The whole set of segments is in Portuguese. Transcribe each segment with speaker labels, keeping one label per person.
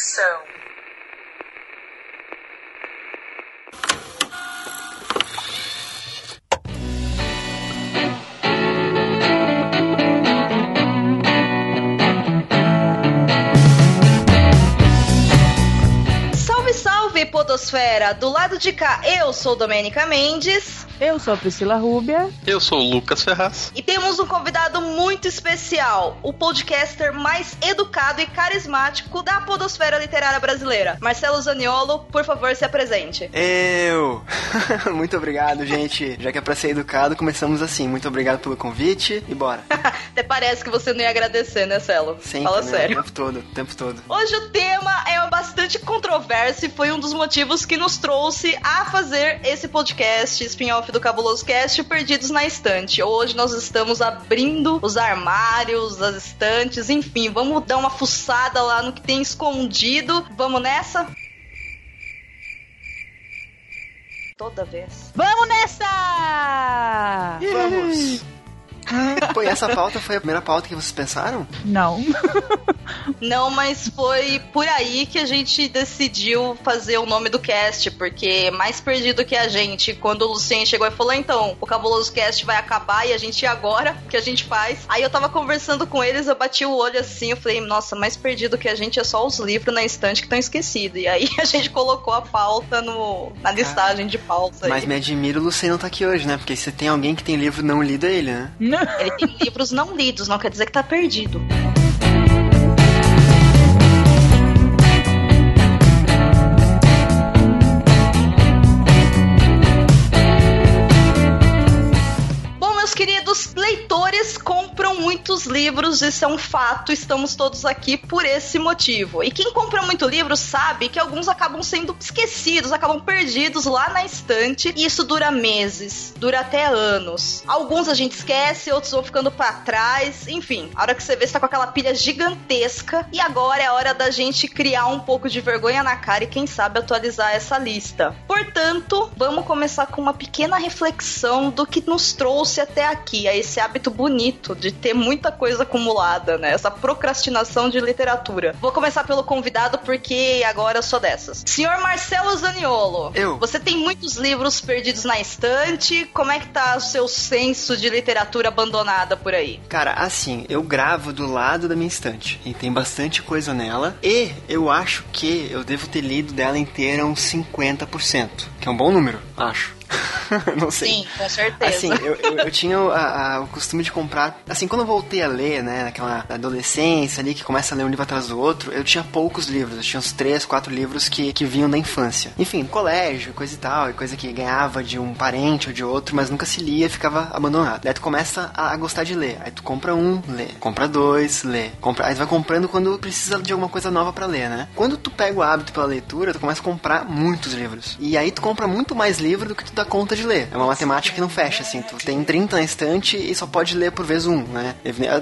Speaker 1: conexão.
Speaker 2: Salve, salve, Podosfera! Do lado de cá, eu sou Domênica Mendes.
Speaker 3: Eu sou a Priscila Rúbia.
Speaker 4: Eu sou o Lucas Ferraz.
Speaker 2: Um convidado muito especial, o podcaster mais educado e carismático da podosfera literária brasileira. Marcelo Zaniolo, por favor, se apresente.
Speaker 5: Eu! Muito obrigado, gente. Já que é pra ser educado, começamos assim. Muito obrigado pelo convite e bora.
Speaker 2: Até parece que você não ia agradecer, né, Celo?
Speaker 5: Sempre,
Speaker 2: Fala
Speaker 5: né?
Speaker 2: sério.
Speaker 5: O tempo todo, o tempo todo.
Speaker 2: Hoje o tema é bastante controverso e foi um dos motivos que nos trouxe a fazer esse podcast spin-off do Cabuloso Cast, Perdidos na Estante. Hoje nós estamos abrindo os armários, as estantes, enfim, vamos dar uma fuçada lá no que tem escondido. Vamos nessa? Toda vez.
Speaker 3: Vamos nessa!
Speaker 5: Vamos! Pô, e essa pauta foi a primeira pauta que vocês pensaram?
Speaker 3: Não.
Speaker 2: Não, mas foi por aí que a gente decidiu fazer o nome do cast, porque mais perdido que a gente, quando o Lucien chegou e falou, então, o Cabuloso Cast vai acabar e a gente, e agora? O que a gente faz? Aí eu tava conversando com eles, eu bati o olho assim, eu falei, nossa, mais perdido que a gente é só os livros na estante que estão esquecidos. E aí a gente colocou a pauta no, na listagem de pauta.
Speaker 5: Mas
Speaker 2: aí.
Speaker 5: me admira o Luciano tá aqui hoje, né? Porque se tem alguém que tem livro não lido é ele, né?
Speaker 2: Ele tem livros não lidos, não quer dizer que tá perdido. Leitores compram muitos livros, isso é um fato, estamos todos aqui por esse motivo. E quem compra muito livro sabe que alguns acabam sendo esquecidos, acabam perdidos lá na estante, e isso dura meses, dura até anos. Alguns a gente esquece, outros vão ficando pra trás, enfim, a hora que você vê, você tá com aquela pilha gigantesca, e agora é a hora da gente criar um pouco de vergonha na cara e quem sabe atualizar essa lista. Portanto, vamos começar com uma pequena reflexão do que nos trouxe até aqui, a esse hábito bonito de ter muita coisa acumulada, né? Essa procrastinação de literatura. Vou começar pelo convidado porque agora eu sou dessas. Senhor Marcelo Zaniolo.
Speaker 5: Eu.
Speaker 2: Você tem muitos livros perdidos na estante. Como é que tá o seu senso de literatura abandonada por aí?
Speaker 5: Cara, assim, eu gravo do lado da minha estante e tem bastante coisa nela. E eu acho que eu devo ter lido dela inteira uns 50%, que é um bom número, acho. Não sei.
Speaker 2: Sim, com certeza.
Speaker 5: Assim, eu, eu, eu tinha o, a- a- o costume de comprar. Assim, quando eu voltei a ler, né, naquela adolescência ali, que começa a ler um livro atrás do outro, eu tinha poucos livros. Eu tinha uns três, quatro livros que, que vinham da infância. Enfim, colégio, coisa e tal, e coisa que ganhava de um parente ou de outro, mas nunca se lia e ficava abandonado. Daí tu começa a, a gostar de ler. Aí tu compra um, lê. Compra dois, lê. Compra, aí tu vai comprando quando precisa de alguma coisa nova pra ler, né? Quando tu pega o hábito pela leitura, tu começa a comprar muitos livros. E aí tu compra muito mais livro do que tu dá conta de ler. É uma matemática que não fecha, assim. Tu tem 30 na estante e só pode ler por vez um, né?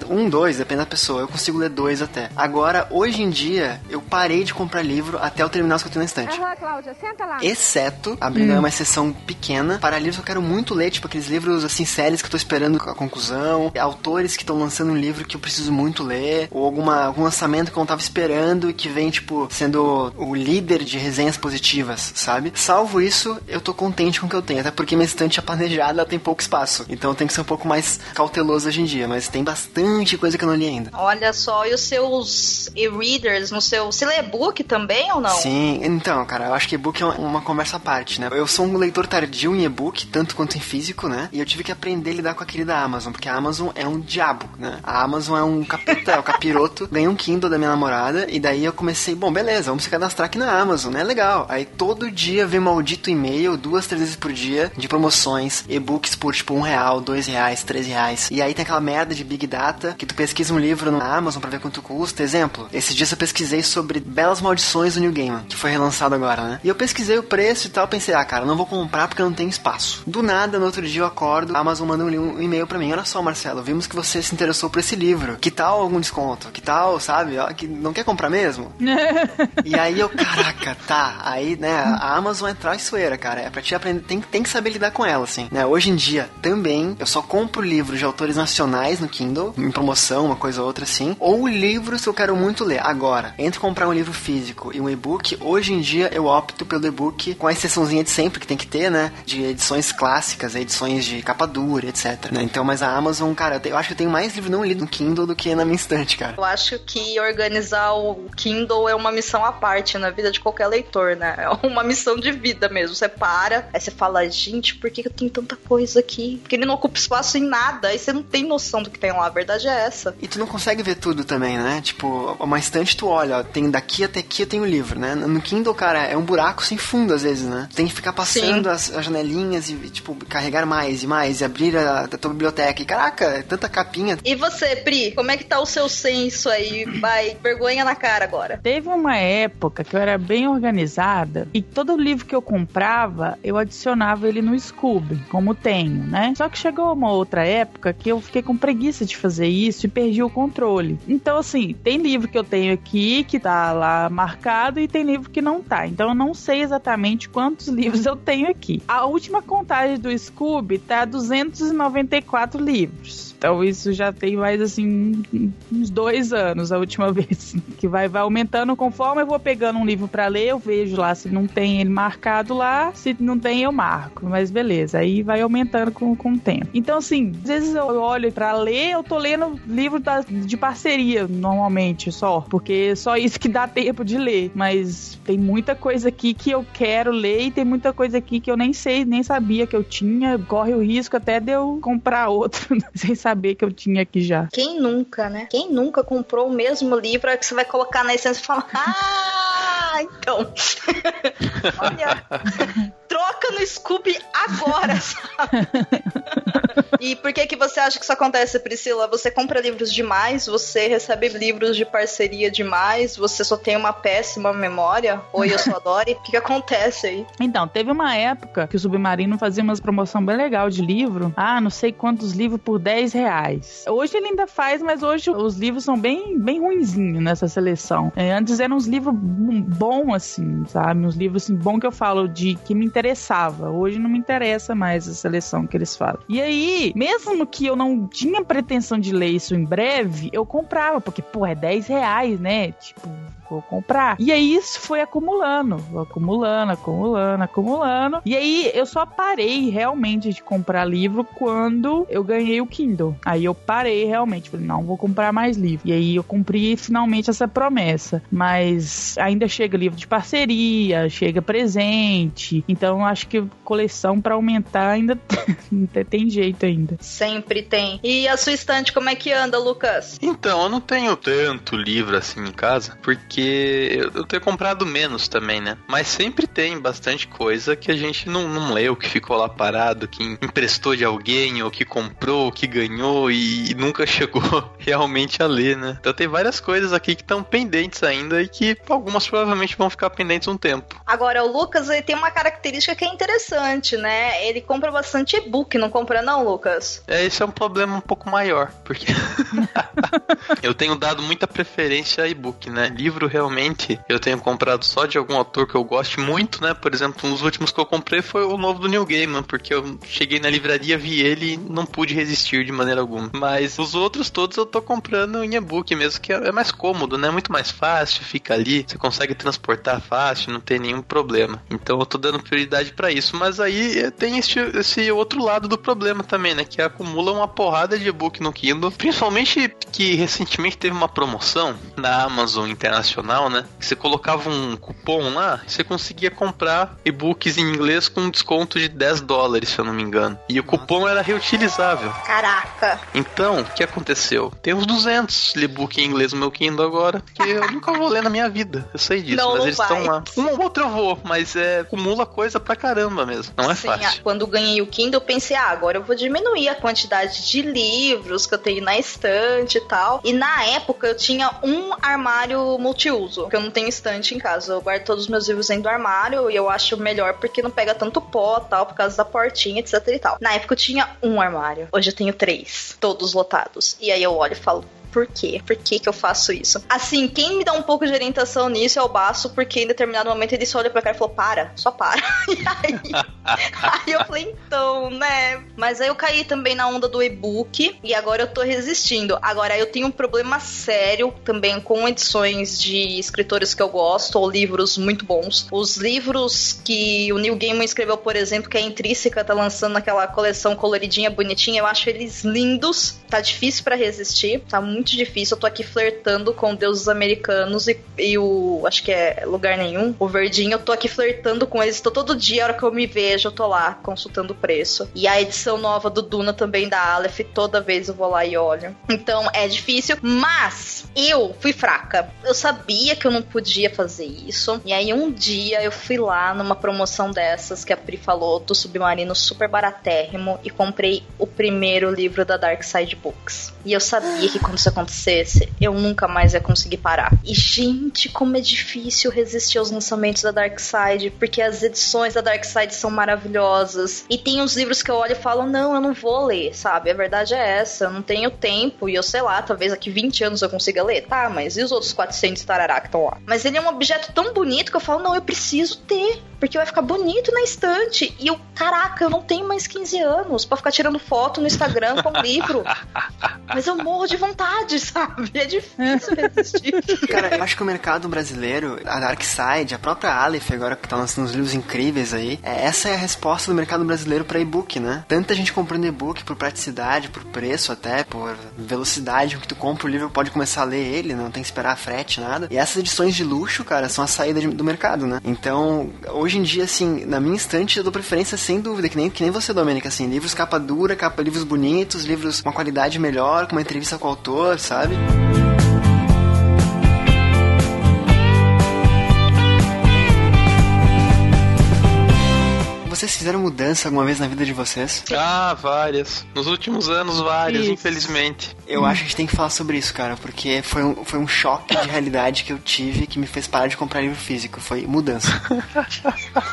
Speaker 5: Um, dois, depende da pessoa. Eu consigo ler dois até. Agora, hoje em dia, eu parei de comprar livro até eu terminar os que eu tenho na estante.
Speaker 6: Aham, Cláudia, senta lá.
Speaker 5: Exceto, abrindo aí uma exceção pequena, para livros que eu quero muito ler, tipo aqueles livros assim, séries que eu tô esperando a conclusão, autores que estão lançando um livro que eu preciso muito ler, ou alguma, algum lançamento que eu não tava esperando e que vem, tipo, sendo o líder de resenhas positivas, sabe? Salvo isso, eu tô contente com o que eu tenho, até porque minha estante é planejada, ela tem pouco espaço. Então eu tenho que ser um pouco mais cauteloso hoje em dia, mas tem bastante coisa que eu não li ainda.
Speaker 2: Olha só, e os seus e-readers no seu. Você lê e-book também ou não?
Speaker 5: Sim, então, cara, eu acho que e-book é uma, conversa à parte, né? Eu sou um leitor tardio em e-book, tanto quanto em físico, né? E eu tive que aprender a lidar com a querida Amazon, porque a Amazon é um diabo, né? A Amazon é um capeta, é um capiroto. Ganhei um Kindle da minha namorada, e daí eu comecei, bom, beleza, vamos se cadastrar aqui na Amazon, né? Legal. Aí todo dia vem maldito e-mail, duas, três vezes por dia, de promoções, e-books por tipo um real, dois reais, três reais. E aí tem aquela merda de Big Data, que tu pesquisa um livro na Amazon pra ver quanto custa. Exemplo, esses dias eu pesquisei sobre Belas Maldições do New Gaiman, que foi relançado agora, né? E eu pesquisei o preço e tal, pensei, ah, cara, não vou comprar porque não tem espaço. Do nada, no outro dia eu acordo, a Amazon manda um, e-mail pra mim, olha só, Marcelo, vimos que você se interessou por esse livro. Que tal algum desconto? Que tal, sabe? Ó, que não quer comprar mesmo? e aí eu, caraca, tá. Aí, né, a Amazon é traiçoeira, cara. É pra te aprender, tem, tem que saber saber lidar com ela, assim, né? Hoje em dia, também, eu só compro livros de autores nacionais no Kindle, em promoção, uma coisa ou outra assim, ou livros que eu quero muito ler. Agora, entre comprar um livro físico e um e-book, hoje em dia eu opto pelo e-book com a exceçãozinha de sempre que tem que ter, né? De edições clássicas, edições de capa dura, etc. Né? Então, mas a Amazon, cara, eu, te, eu acho que eu tenho mais livro não lido no Kindle do que na minha estante, cara.
Speaker 2: Eu acho que organizar o Kindle é uma missão à parte na vida de qualquer leitor, né? É uma missão de vida mesmo. Você para, aí você fala, gente, por que eu tenho tanta coisa aqui? Porque ele não ocupa espaço em nada, aí você não tem noção do que tem lá. A verdade é essa.
Speaker 5: E tu não consegue ver tudo também, né? Tipo, uma estante tu olha, ó, tem daqui até aqui eu tenho livro, né? No Kindle, cara, é um buraco sem fundo às vezes, né? Tem que ficar passando as, as, janelinhas e, tipo, carregar mais e mais e abrir a, a tua biblioteca. E caraca, é tanta capinha.
Speaker 2: E você, Pri, como é que tá o seu senso aí? Vai, vergonha na cara agora.
Speaker 3: Teve uma época que eu era bem organizada e todo livro que eu comprava, eu adicionava ele no Scooby, como tenho, né? Só que chegou uma outra época que eu fiquei com preguiça de fazer isso e perdi o controle. Então, assim, tem livro que eu tenho aqui que tá lá marcado e tem livro que não tá. Então, eu não sei exatamente quantos livros eu tenho aqui. A última contagem do Scooby tá 294 livros. Então isso já tem mais assim uns dois anos a última vez. Que vai, vai aumentando conforme eu vou pegando um livro para ler, eu vejo lá se não tem ele marcado lá, se não tem eu marco. Mas beleza, aí vai aumentando com, com o tempo. Então assim, às vezes eu olho para ler, eu tô lendo livro da, de parceria normalmente só, porque só isso que dá tempo de ler. Mas tem muita coisa aqui que eu quero ler e tem muita coisa aqui que eu nem sei, nem sabia que eu tinha. Corre o risco até de eu comprar outro sem saber saber que eu tinha aqui já.
Speaker 2: Quem nunca, né? Quem nunca comprou o mesmo livro que você vai colocar na essência e falar, ah, então. Olha, troca no Scooby agora, sabe? E por que que você acha que isso acontece, Priscila? Você compra livros demais, você recebe livros de parceria demais, você só tem uma péssima memória? Oi, eu sou a. O que, que acontece aí?
Speaker 3: Então, teve uma época que o Submarino fazia umas promoção bem legal de livro. Ah, não sei quantos livros por 10 reais. Hoje ele ainda faz, mas hoje os livros são bem, bem ruinzinhos nessa seleção. É, antes eram uns livros bons, assim, sabe? Uns livros assim, bons que eu falo de que me Hoje não me interessa mais a seleção que eles falam. E aí, mesmo que eu não tinha pretensão de ler isso em breve, eu comprava, porque, pô, é 10 reais, né? Tipo, vou comprar. E aí isso foi acumulando, acumulando, acumulando, acumulando. E aí eu só parei realmente de comprar livro quando eu ganhei o Kindle. Aí eu parei realmente, falei, não, vou comprar mais livro. E aí eu cumpri finalmente essa promessa. Mas ainda chega livro de parceria, chega presente. Então acho que coleção para aumentar ainda tem jeito ainda.
Speaker 2: Sempre tem. E a sua estante como é que anda, Lucas?
Speaker 4: Então, eu não tenho tanto livro assim em casa, porque porque eu, tenho comprado menos também, né? Mas sempre tem bastante coisa que a gente não, não leu, que ficou lá parado, que emprestou de alguém, ou que comprou, ou que ganhou e, e nunca chegou realmente a ler, né? Então tem várias coisas aqui que estão pendentes ainda e que algumas provavelmente vão ficar pendentes um tempo.
Speaker 2: Agora, o Lucas ele tem uma característica que é interessante, né? Ele compra bastante e-book, não compra não, Lucas?
Speaker 4: É, esse é um problema um pouco maior, porque eu tenho dado muita preferência a e-book, né? Livro realmente eu tenho comprado só de algum autor que eu goste muito, né? Por exemplo, um dos últimos que eu comprei foi o novo do New Gaiman, porque eu cheguei na livraria, vi ele e não pude resistir de maneira alguma. Mas os outros todos eu tô comprando em e-book mesmo, que é mais cômodo, né? Muito mais fácil, fica ali, você consegue transportar fácil, não tem nenhum problema. Então eu tô dando prioridade para isso. Mas aí tem esse, esse outro lado do problema também, né? Que acumula uma porrada de e-book no Kindle. Principalmente que recentemente teve uma promoção na Amazon Internacional né? Você colocava um cupom lá, você conseguia comprar e-books em inglês com um desconto de 10 dólares, se eu não me engano. E o cupom era reutilizável.
Speaker 2: Caraca!
Speaker 4: Então, o que aconteceu? Tem uns 200 e-book em inglês no meu Kindle agora, que eu nunca vou ler na minha vida. Eu sei disso,
Speaker 2: não,
Speaker 4: mas
Speaker 2: não
Speaker 4: eles estão lá. Um ou outro eu vou, mas é, acumula coisa pra caramba mesmo. Não é
Speaker 2: Sim,
Speaker 4: fácil.
Speaker 2: Quando ganhei o Kindle, eu pensei, ah, agora eu vou diminuir a quantidade de livros que eu tenho na estante e tal. E na época eu tinha um armário multi multiuso, porque eu não tenho estante em casa. Eu guardo todos os meus livros dentro do armário e eu acho melhor porque não pega tanto pó, tal, por causa da portinha, etc e tal. Na época eu tinha um armário. Hoje eu tenho três, todos lotados. E aí eu olho e falo, por quê? Por que que eu faço isso? Assim, quem me dá um pouco de orientação nisso é o Baço, porque em determinado momento ele só olha pra cara e falou, para, só para. E aí, aí eu falei, então, né? Mas aí eu caí também na onda do e-book e agora eu tô resistindo. Agora eu tenho um problema sério também com edições de escritores que eu gosto ou livros muito bons. Os livros que o Neil Gaiman escreveu, por exemplo, que é Intrínseca, tá lançando aquela coleção coloridinha, bonitinha, eu acho eles lindos. Tá difícil para resistir, tá muito difícil. Eu tô aqui flertando com deuses americanos e, e o. Acho que é Lugar Nenhum, o Verdinho. Eu tô aqui flertando com eles. Tô todo dia, a hora que eu me vejo, eu tô lá consultando o preço. E a edição nova do Duna também da Aleph, toda vez eu vou lá e olho. Então é difícil, mas eu fui fraca. Eu sabia que eu não podia fazer isso. E aí um dia eu fui lá numa promoção dessas que a Pri falou do Submarino super baratérrimo e comprei o primeiro livro da Dark Side Books. E eu sabia que quando isso acontecesse, eu nunca mais ia conseguir parar. E gente, como é difícil resistir aos lançamentos da Dark Side, porque as edições da Dark Side são maravilhosas. E tem uns livros que eu olho e falo: "Não, eu não vou ler", sabe? A verdade é essa, eu não tenho tempo e eu sei lá, talvez daqui 20 anos eu consiga ler. Tá, mas e os outros 400 tarará que estão lá? Mas ele é um objeto tão bonito que eu falo: "Não, eu preciso ter" porque vai ficar bonito na estante. E eu, caraca, eu não tenho mais 15 anos pra ficar tirando foto no Instagram com um livro. Mas eu morro de vontade, sabe? É difícil resistir.
Speaker 5: Cara, eu acho que o mercado brasileiro, a Dark Side, a própria Aleph, agora que tá lançando uns livros incríveis aí, é, essa é a resposta do mercado brasileiro para e-book, né? Tanta gente comprando e-book por praticidade, por preço até, por velocidade com que tu compra o livro, pode começar a ler ele, não tem que esperar frete, nada. E essas edições de luxo, cara, são a saída de, do mercado, né? Então, hoje em dia, assim, na minha estante eu dou preferência sem dúvida, que nem, que nem você, Domênica, assim, livros capa dura, capa, livros bonitos, livros com uma qualidade melhor, com uma entrevista com o autor, sabe? Vocês fizeram mudança alguma vez na vida de vocês?
Speaker 4: Ah, várias. Nos últimos anos, várias,
Speaker 3: Isso.
Speaker 4: infelizmente.
Speaker 5: Eu acho que a gente tem que falar sobre isso, cara, porque foi um, foi um choque de realidade que eu tive que me fez parar de comprar livro físico. Foi mudança.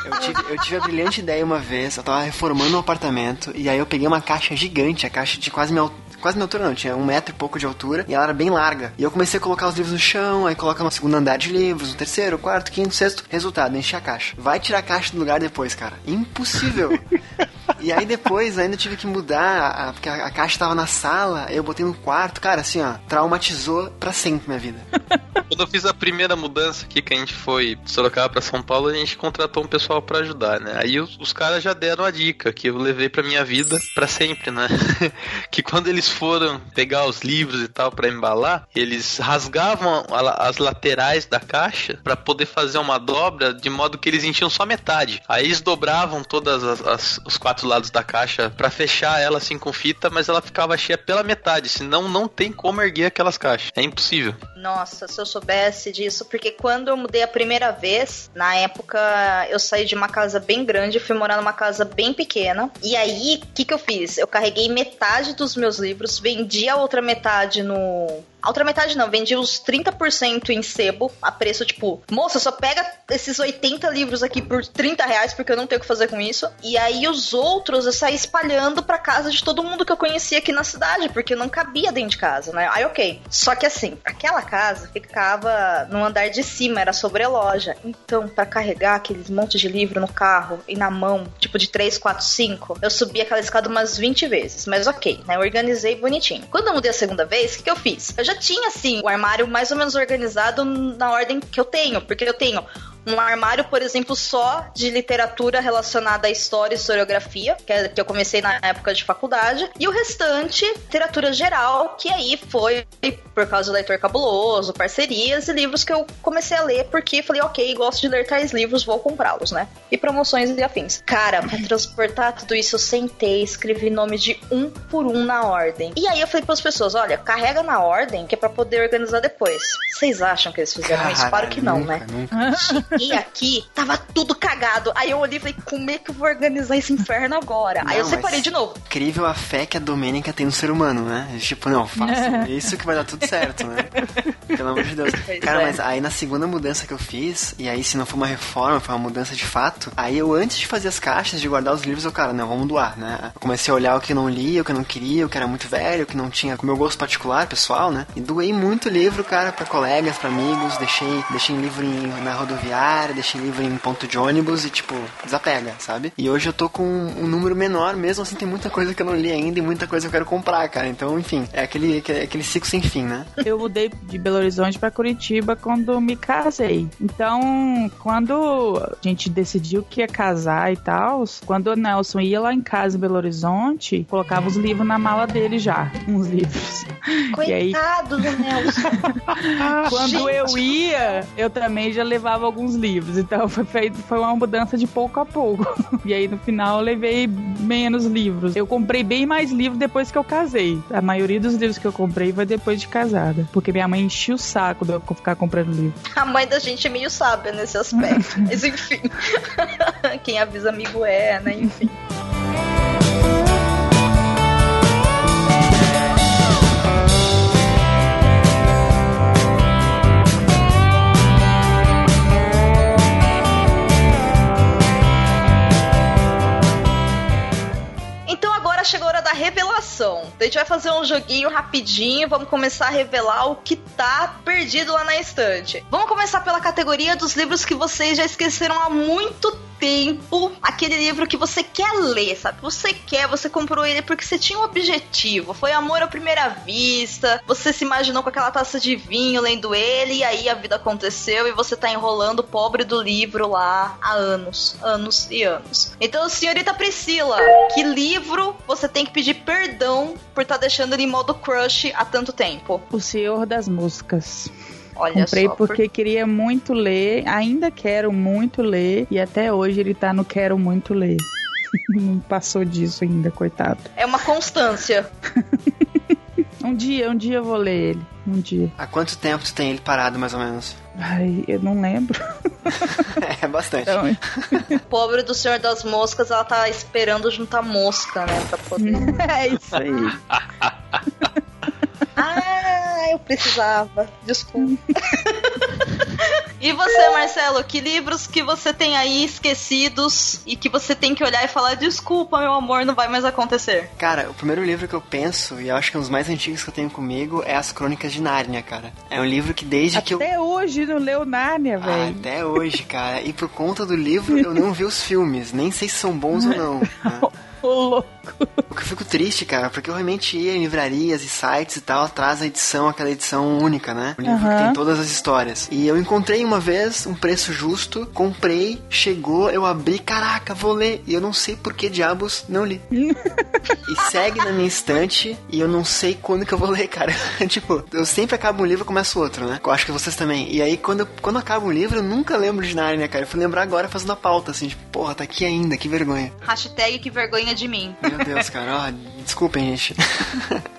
Speaker 5: Eu tive, eu tive a brilhante ideia uma vez, eu tava reformando um apartamento, e aí eu peguei uma caixa gigante, a caixa de quase minha altura. Quase minha altura não, tinha um metro e pouco de altura e ela era bem larga. E eu comecei a colocar os livros no chão, aí coloca no segundo andar de livros, no terceiro, quarto, quinto, sexto. Resultado, enchi a caixa. Vai tirar a caixa do lugar depois, cara. Impossível. E aí depois ainda tive que mudar, a- porque a, a caixa tava na sala, eu botei no quarto, cara, assim, ó, traumatizou pra sempre minha vida.
Speaker 4: Quando eu fiz a primeira mudança aqui, que a gente foi de Sorocaba pra São Paulo, a gente contratou um pessoal pra ajudar, né? Aí os, os caras já deram a dica, que eu levei pra minha vida pra sempre, né? que quando eles foram pegar os livros e tal pra embalar, eles rasgavam a as laterais da caixa pra poder fazer uma dobra de modo que eles enchiam só metade. Aí eles dobravam todas as, as- os quatro lados da caixa pra fechar ela assim com fita, mas ela ficava cheia pela metade, senão não tem como erguer aquelas caixas. É impossível.
Speaker 2: Nossa, se eu soubesse disso, porque quando eu mudei a primeira vez, na época eu saí de uma casa bem grande fui morar numa casa bem pequena. E aí, o que, que eu fiz? Eu carreguei metade dos meus livros, vendi a outra metade no. A outra metade não, vendi os 30% em sebo, a preço tipo, moça, só pega esses 80 livros aqui por 30 reais, porque eu não tenho o que fazer com isso. E aí os outros eu saí espalhando pra casa de todo mundo que eu conhecia aqui na cidade, porque não cabia dentro de casa, né? Aí ok. Só que assim, aquela casa ficava no andar de cima, era sobre a loja. Então, pra carregar aqueles montes de livro no carro e na mão, tipo de 3, 4, 5, eu subi aquela escada umas 20 vezes. Mas ok, né? Eu organizei bonitinho. Quando eu mudei a segunda vez, o que, que eu fiz? Eu já tinha, assim, o armário mais ou menos organizado na ordem que eu tenho, porque eu tenho um armário, por exemplo, só de literatura relacionada à história e historiografia, que, é, que eu comecei na época de faculdade, e o restante, literatura geral, que aí foi por causa do Leitor Cabuloso, parcerias e livros que eu comecei a ler, porque falei, ok, gosto de ler tais livros, vou comprá-los, né? E promoções e afins. Cara, pra transportar tudo isso, eu sentei, escrevi nome de um por um na ordem. E aí eu falei pras pessoas, olha, carrega na ordem, que é pra poder organizar depois. Vocês acham que eles fizeram isso? Claro que não, né?
Speaker 5: Nunca.
Speaker 2: cheguei aqui, tava tudo cagado. Aí eu olhei e falei, como é que eu vou organizar esse inferno agora? Aí eu
Speaker 5: Não,
Speaker 2: separei de novo.
Speaker 5: Incrível a fé que a Domênica tem no ser humano, né? Tipo, não, faça isso que vai dar tudo certo, né? Pelo amor de Deus. Cara,
Speaker 2: é.
Speaker 5: mas aí na segunda mudança que eu fiz, e aí se não foi uma reforma, foi uma mudança de fato, aí eu antes de fazer as caixas, de guardar os livros, eu, cara, não, vamos doar, né? Eu comecei a olhar o que eu não lia, o que eu não queria, o que era muito velho, o que não tinha com o meu gosto particular, pessoal, né? E doei muito livro, cara, pra colegas, pra amigos, deixei, deixei livro em, na rodoviária, deixei livro em ponto de ônibus e, tipo, desapega, sabe? E hoje eu tô com um número menor, mesmo assim tem muita coisa que eu não li ainda e muita coisa que eu quero comprar, cara. Então, enfim, é aquele, aquele, aquele ciclo sem fim, né?
Speaker 3: Eu mudei de Belo Horizonte pra Curitiba quando me casei. Então, quando a gente decidiu que ia casar e tal, quando o Nelson ia lá em casa em Belo Horizonte, colocava os livros na mala dele já, uns livros. E aí,
Speaker 2: Coitado do Nelson.
Speaker 3: quando
Speaker 2: Gente.
Speaker 3: eu ia, eu também já levava alguns livros. Então foi feito, foi uma mudança de pouco a pouco. E aí no final eu levei menos livros. Eu comprei bem mais livros depois que eu casei. A maioria dos livros que eu comprei foi depois de casada. Porque minha mãe enchia o saco de eu ficar comprando livro.
Speaker 2: A mãe da gente é meio sábia nesse aspecto. Mas enfim. Quem avisa amigo é, né? Enfim. Revelação. A gente vai fazer um joguinho rapidinho, vamos começar a revelar o que tá perdido lá na estante. Vamos começar pela categoria dos livros que vocês já esqueceram há muito tempo. Aquele livro que você quer ler, sabe? Você quer, você comprou ele porque você tinha um objetivo. Foi amor à primeira vista. Você se imaginou com aquela taça de vinho lendo ele e aí a vida aconteceu e você tá enrolando o pobre do livro lá há anos, anos e anos. Então, senhorita Priscila, que livro você tem que pedir perdão por estar deixando ele em modo crush há tanto tempo?
Speaker 3: O Senhor das Músicas.
Speaker 2: Olha
Speaker 3: Comprei
Speaker 2: só.
Speaker 3: porque queria muito ler, ainda quero muito ler, e até hoje ele tá no quero muito ler. Não passou disso ainda, coitado.
Speaker 2: É uma constância.
Speaker 3: Um dia, um dia eu vou ler ele. Um dia.
Speaker 5: Há quanto tempo tu tem ele parado, mais ou menos?
Speaker 3: Ai, eu não lembro.
Speaker 5: É bastante.
Speaker 3: Então,
Speaker 2: Pobre do Senhor das Moscas, ela tá esperando juntar mosca, né? Pra poder.
Speaker 3: é isso aí.
Speaker 2: Ah, eu precisava. Desculpa. E você, Marcelo, que livros que você tem aí esquecidos e que você tem que olhar e falar: desculpa, meu amor, não vai mais acontecer?
Speaker 5: Cara, o primeiro livro que eu penso, e eu acho que é um dos mais antigos que eu tenho comigo, é As Crônicas de Nárnia, cara. É um livro que desde que eu.
Speaker 3: Até hoje não leu Nárnia,
Speaker 5: Ah,
Speaker 3: velho.
Speaker 5: até hoje, cara. E por conta do livro, eu não vi os filmes. Nem sei se são bons ou não. né?
Speaker 3: Ô, louco.
Speaker 5: O que eu fico triste, cara, porque eu realmente ia em livrarias e sites e tal, atrás a edição, aquela edição única, né? O livro que
Speaker 3: Aham.
Speaker 5: tem todas as histórias. E eu encontrei uma vez um preço justo, comprei, chegou, eu abri, caraca, vou ler. E eu não sei por que diabos não li. e segue na minha estante e eu não sei quando que eu vou ler, cara. tipo, eu sempre acabo um livro e começo outro, né? Eu acho que vocês também. E aí, quando, eu- quando acaba um livro, eu nunca lembro de Narnia, cara. Eu fui lembrar agora fazendo a pauta, assim, tipo, porra, tá aqui ainda, que vergonha.
Speaker 2: Hashtag que vergonha de mim.
Speaker 5: Meu Deus, cara, ó, desculpem, gente.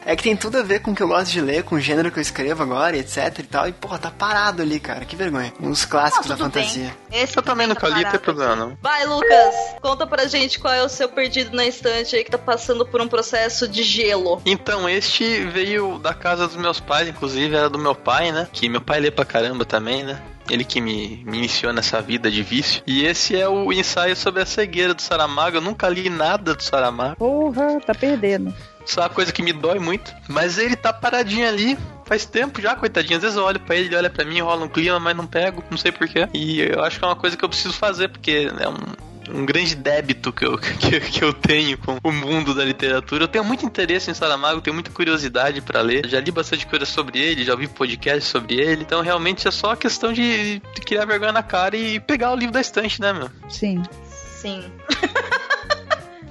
Speaker 5: é que tem tudo a ver com o que eu gosto de ler, com o gênero que eu escrevo agora, etc e tal. E, porra, tá parado ali, cara, que vergonha. Um dos clássicos
Speaker 2: Não,
Speaker 5: da
Speaker 2: tudo bem.
Speaker 5: fantasia.
Speaker 2: Esse
Speaker 4: Eu também
Speaker 2: tá
Speaker 4: nunca li, não tem problema não.
Speaker 2: Vai, Lucas, conta pra gente qual é o seu perdido na estante aí que tá passando por um processo de gelo.
Speaker 4: Então, este veio da casa dos meus pais, inclusive era do meu pai, né? Que meu pai lê pra caramba também, né? Ele que me, me iniciou nessa vida de vício. E esse é o ensaio sobre a cegueira do Saramago. Eu nunca li nada do Saramago.
Speaker 3: Porra, tá perdendo.
Speaker 4: Isso é uma coisa que me dói muito. Mas ele tá paradinho ali. Faz tempo já, coitadinho. Às vezes eu olho pra ele, ele olha pra mim, rola um clima, mas não pego. Não sei porquê. E eu acho que é uma coisa que eu preciso fazer, porque é um. Um grande débito que eu, que, que eu tenho com o mundo da literatura. Eu tenho muito interesse em Saramago, tenho muita curiosidade pra ler. Já li bastante coisa sobre ele, já ouvi podcast sobre ele. Então realmente é só questão de, de criar vergonha na cara e pegar o livro da estante, né, meu?
Speaker 3: Sim.
Speaker 2: Sim.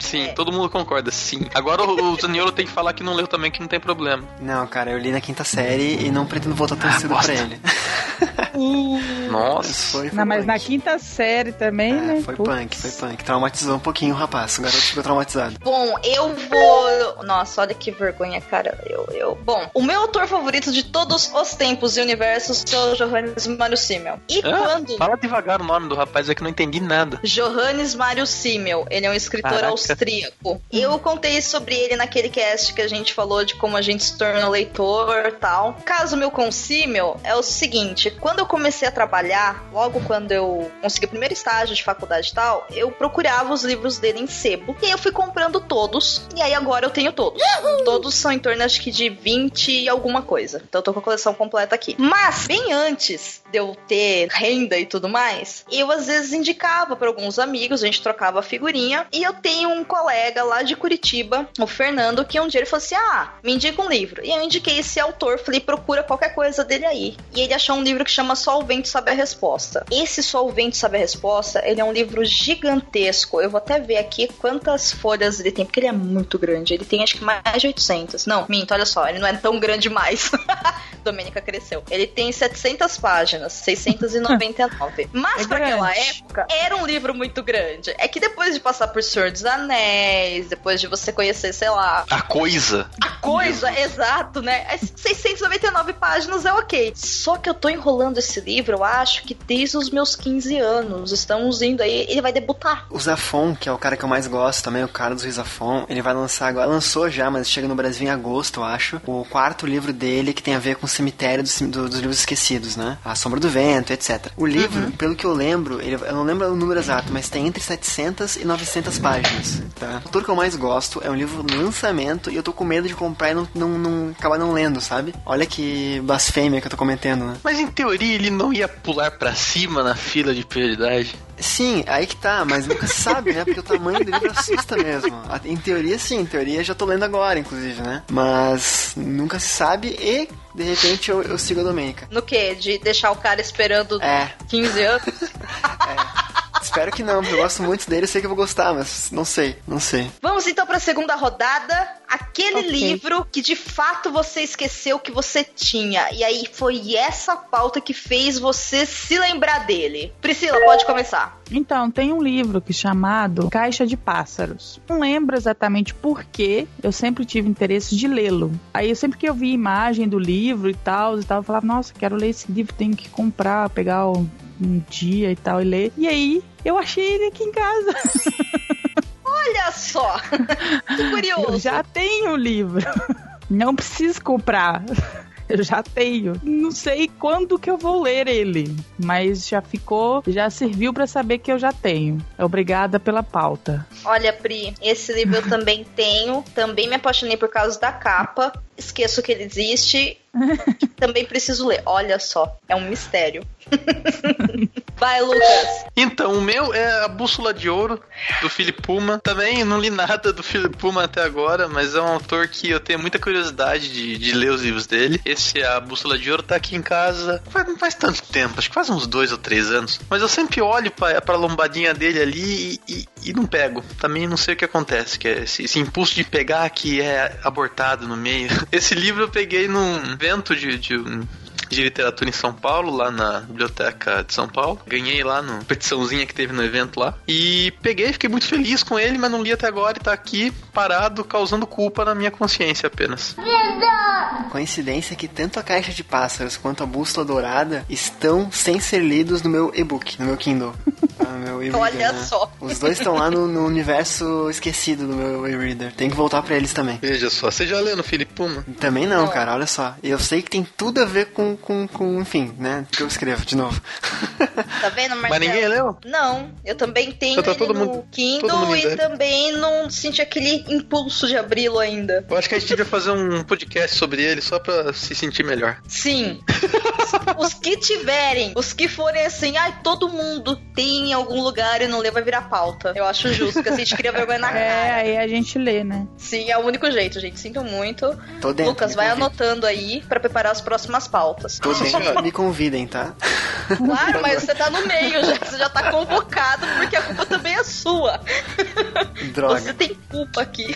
Speaker 4: Sim,
Speaker 2: É.
Speaker 4: todo mundo concorda, sim. Agora o, o Zaniolo tem que falar que não leu também, que não tem problema.
Speaker 5: Não, cara, eu li na quinta série e não pretendo voltar tão
Speaker 4: Ah,
Speaker 5: cedo
Speaker 4: bosta.
Speaker 5: pra ele.
Speaker 4: Nossa.
Speaker 5: Foi, foi
Speaker 3: Não, mas
Speaker 5: punk.
Speaker 3: na quinta série também,
Speaker 5: É,
Speaker 3: né?
Speaker 5: foi
Speaker 3: Putz.
Speaker 5: punk, foi punk. Traumatizou um pouquinho o rapaz. O garoto ficou traumatizado.
Speaker 2: Bom, eu vou. Nossa, olha que vergonha, cara. Eu, eu... Bom, o meu autor favorito de todos os tempos e universos é o Johannes Mário Simmel. E
Speaker 4: Hã?
Speaker 2: quando.
Speaker 4: Fala devagar o nome do rapaz, é que eu não entendi nada.
Speaker 2: Johannes Mário Simmel, ele é um escritor
Speaker 4: Caraca.
Speaker 2: austríaco. Eu contei sobre ele naquele cast que a gente falou de como a gente se torna leitor tal. Caso meu com o Simmel é o seguinte: quando eu comecei a trabalhar, logo quando eu consegui o primeiro estágio de faculdade e tal, eu procurava os livros dele em sebo. E aí eu fui comprando todos. E aí agora eu tenho todos. Todos são em torno, acho que de 20 e alguma coisa. Então eu tô com a coleção completa aqui. Mas, bem antes de eu ter renda e tudo mais, eu às vezes indicava para alguns amigos, a gente trocava figurinha. E eu tenho um colega lá de Curitiba, o Fernando, que um dia ele falou assim: Ah, me indica um livro. E eu indiquei esse autor, falei: procura qualquer coisa dele aí. E ele achou um livro que chama Só o Vento Sabe a Resposta. Esse Só o Vento Sabe a Resposta, ele é um livro gigantesco. Eu vou até ver aqui quantas folhas ele tem, porque ele é muito grande. Ele tem acho que mais de 800. Não, minto, olha só, ele não é tão grande mais. Domênica cresceu. Ele tem 700 páginas, 699. Mas
Speaker 3: É
Speaker 2: pra aquela época, era um livro muito grande. É que depois de passar por Senhor dos Anéis, depois de você conhecer, sei lá,
Speaker 4: A coisa.
Speaker 2: a coisa, exato, né? As 699 páginas é ok. Só que eu tô enrolando esse livro, eu acho que desde os meus 15 anos. Estamos indo aí, ele vai debutar.
Speaker 5: O Zafon, que é o cara que eu mais gosto também, o Carlos Zafon, ele vai lançar agora, lançou já, mas chega no Brasil em agosto, eu acho, o quarto livro dele que tem a ver com o cemitério dos, do- dos livros esquecidos, né? A Sombra do Vento, etc. O livro, pelo que eu lembro, ele, eu não lembro o número exato, mas tem entre 700 e 900 páginas, tá? O autor que eu mais gosto é um livro lançamento e eu tô com medo de comprar e não, não, não acabar não lendo, sabe? Olha que blasfêmia que eu tô cometendo, né?
Speaker 4: Mas em teoria ele não ia pular pra cima na fila de prioridade.
Speaker 5: Sim, aí que tá, mas nunca se sabe, né? Porque o tamanho do livro assusta mesmo. Em teoria, sim, em teoria já tô lendo agora, inclusive, né? Mas nunca se sabe e, de repente, eu, eu sigo a Domênica.
Speaker 2: No que? De deixar o cara esperando
Speaker 5: É.
Speaker 2: 15 anos?
Speaker 5: Espero que não, porque eu gosto muito dele, eu sei que eu vou gostar, mas não sei, não sei.
Speaker 2: Vamos então pra segunda rodada. Aquele
Speaker 3: Ok.
Speaker 2: livro que de fato você esqueceu que você tinha. E aí foi essa pauta que fez você se lembrar dele. Priscila, pode começar.
Speaker 3: Então, tem um livro que é chamado Caixa de Pássaros. Não lembro exatamente por que eu sempre tive interesse de lê-lo. Aí, sempre que eu vi imagem do livro e tal, e tal, eu falava, nossa, quero ler esse livro, tenho que comprar, pegar um, um dia e tal e ler. E aí, eu achei ele aqui em casa.
Speaker 2: Olha só! que curioso.
Speaker 3: Eu já tenho o livro. Não preciso comprar. Eu já tenho. Não sei quando que eu vou ler ele, mas já ficou, já serviu pra saber que eu já tenho. Obrigada pela pauta.
Speaker 2: Olha, Pri, esse livro eu também tenho. Também me apaixonei por causa da capa. Esqueço que ele existe. também preciso ler. Olha só, é um mistério. Vai, Lucas.
Speaker 4: Então, o meu é a Bússola de Ouro, do Philip Pullman. Também não li nada do Philip Pullman até agora, mas é um autor que eu tenho muita curiosidade de, de ler os livros dele. Esse, a Bússola de Ouro, tá aqui em casa faz, não faz tanto tempo, acho que faz uns dois ou três anos. Mas eu sempre olho pra, pra lombadinha dele ali e, e- e não pego. Também não sei o que acontece, que é esse, esse impulso de pegar que é abortado no meio. Esse livro eu peguei num evento de- de de literatura em São Paulo, lá na Biblioteca de São Paulo. Ganhei lá no petiçãozinha que teve no evento lá. E peguei, fiquei muito feliz com ele, mas não li até agora e tá aqui parado, causando culpa na minha consciência apenas.
Speaker 5: Coincidência que tanto a Caixa de Pássaros quanto a Bússola Dourada estão sem ser lidos no meu e-book, no meu Kindle. No meu e-reader,
Speaker 2: Olha
Speaker 5: né?
Speaker 2: só.
Speaker 5: Os dois estão lá no, no universo esquecido do meu e-reader. Tem que voltar pra eles também.
Speaker 4: Veja só, você já leu no Felipe Puma?
Speaker 5: Também não,
Speaker 2: Não.
Speaker 5: cara, olha só. Eu sei que tem tudo a ver com, com, com enfim, né? Que eu escrevo de novo.
Speaker 2: Tá vendo, Marcelo?
Speaker 4: Mas ninguém leu?
Speaker 2: Não, eu também tenho
Speaker 4: tá todo
Speaker 2: no
Speaker 4: mundo- todo
Speaker 2: Kindle
Speaker 4: mundo
Speaker 2: e também não senti aquele impulso de abri-lo ainda.
Speaker 4: Eu acho que a gente devia fazer um podcast sobre ele só pra se sentir melhor.
Speaker 2: Sim. os que tiverem, os que forem assim, ai, todo mundo tem em algum lugar e não lê, vai virar pauta. Eu acho justo, porque assim a gente cria vergonha na
Speaker 3: É,
Speaker 2: cara.
Speaker 3: aí a gente lê, né?
Speaker 2: Sim, é o único jeito, gente. Sinto muito.
Speaker 5: Tô dentro.
Speaker 2: Lucas, vai anotando aí pra preparar as próximas pautas.
Speaker 5: Tô dentro, me convidem, tá?
Speaker 2: Claro, mas você tá no meio já. Você já tá convocado porque a culpa também é sua.
Speaker 5: Droga.
Speaker 2: Você tem culpa aqui.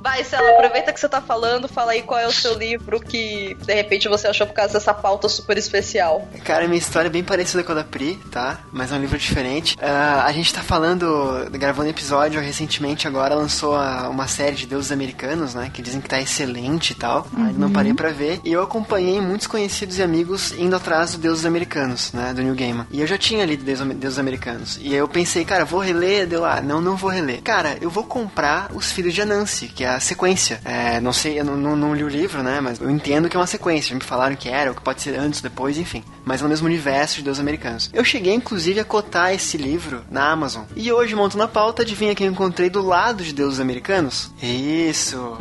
Speaker 2: Vai Cela, aproveita que você tá falando, fala aí qual é o seu livro que de repente você achou por causa dessa pauta super especial.
Speaker 5: Cara, minha história é bem parecida com a da Pri, tá? Mas é um livro diferente. Uh, a gente tá falando, gravando episódio recentemente agora, lançou a, uma série de deuses americanos, né? Que dizem que tá excelente e tal. Uhum. Aí não parei pra ver. E eu acompanhei muitos conhecidos e amigos indo atrás do deuses americanos, né? Do New Gaiman. E eu já tinha lido deuses, deuses americanos. E eu pensei, cara, vou reler? Deu, ah, não, não vou reler. Cara, eu vou comprar Os Filhos de Anansi, que é a sequência. É, não sei, eu não, não, não, li o livro, né? Mas eu entendo que é uma sequência. Me falaram que era, ou que pode ser antes, depois, enfim. Mas no mesmo universo de Deus Americanos. Eu cheguei, inclusive, a cotar esse livro na Amazon. E hoje, monto na pauta, adivinha quem eu encontrei do lado de Deuses Americanos? Isso!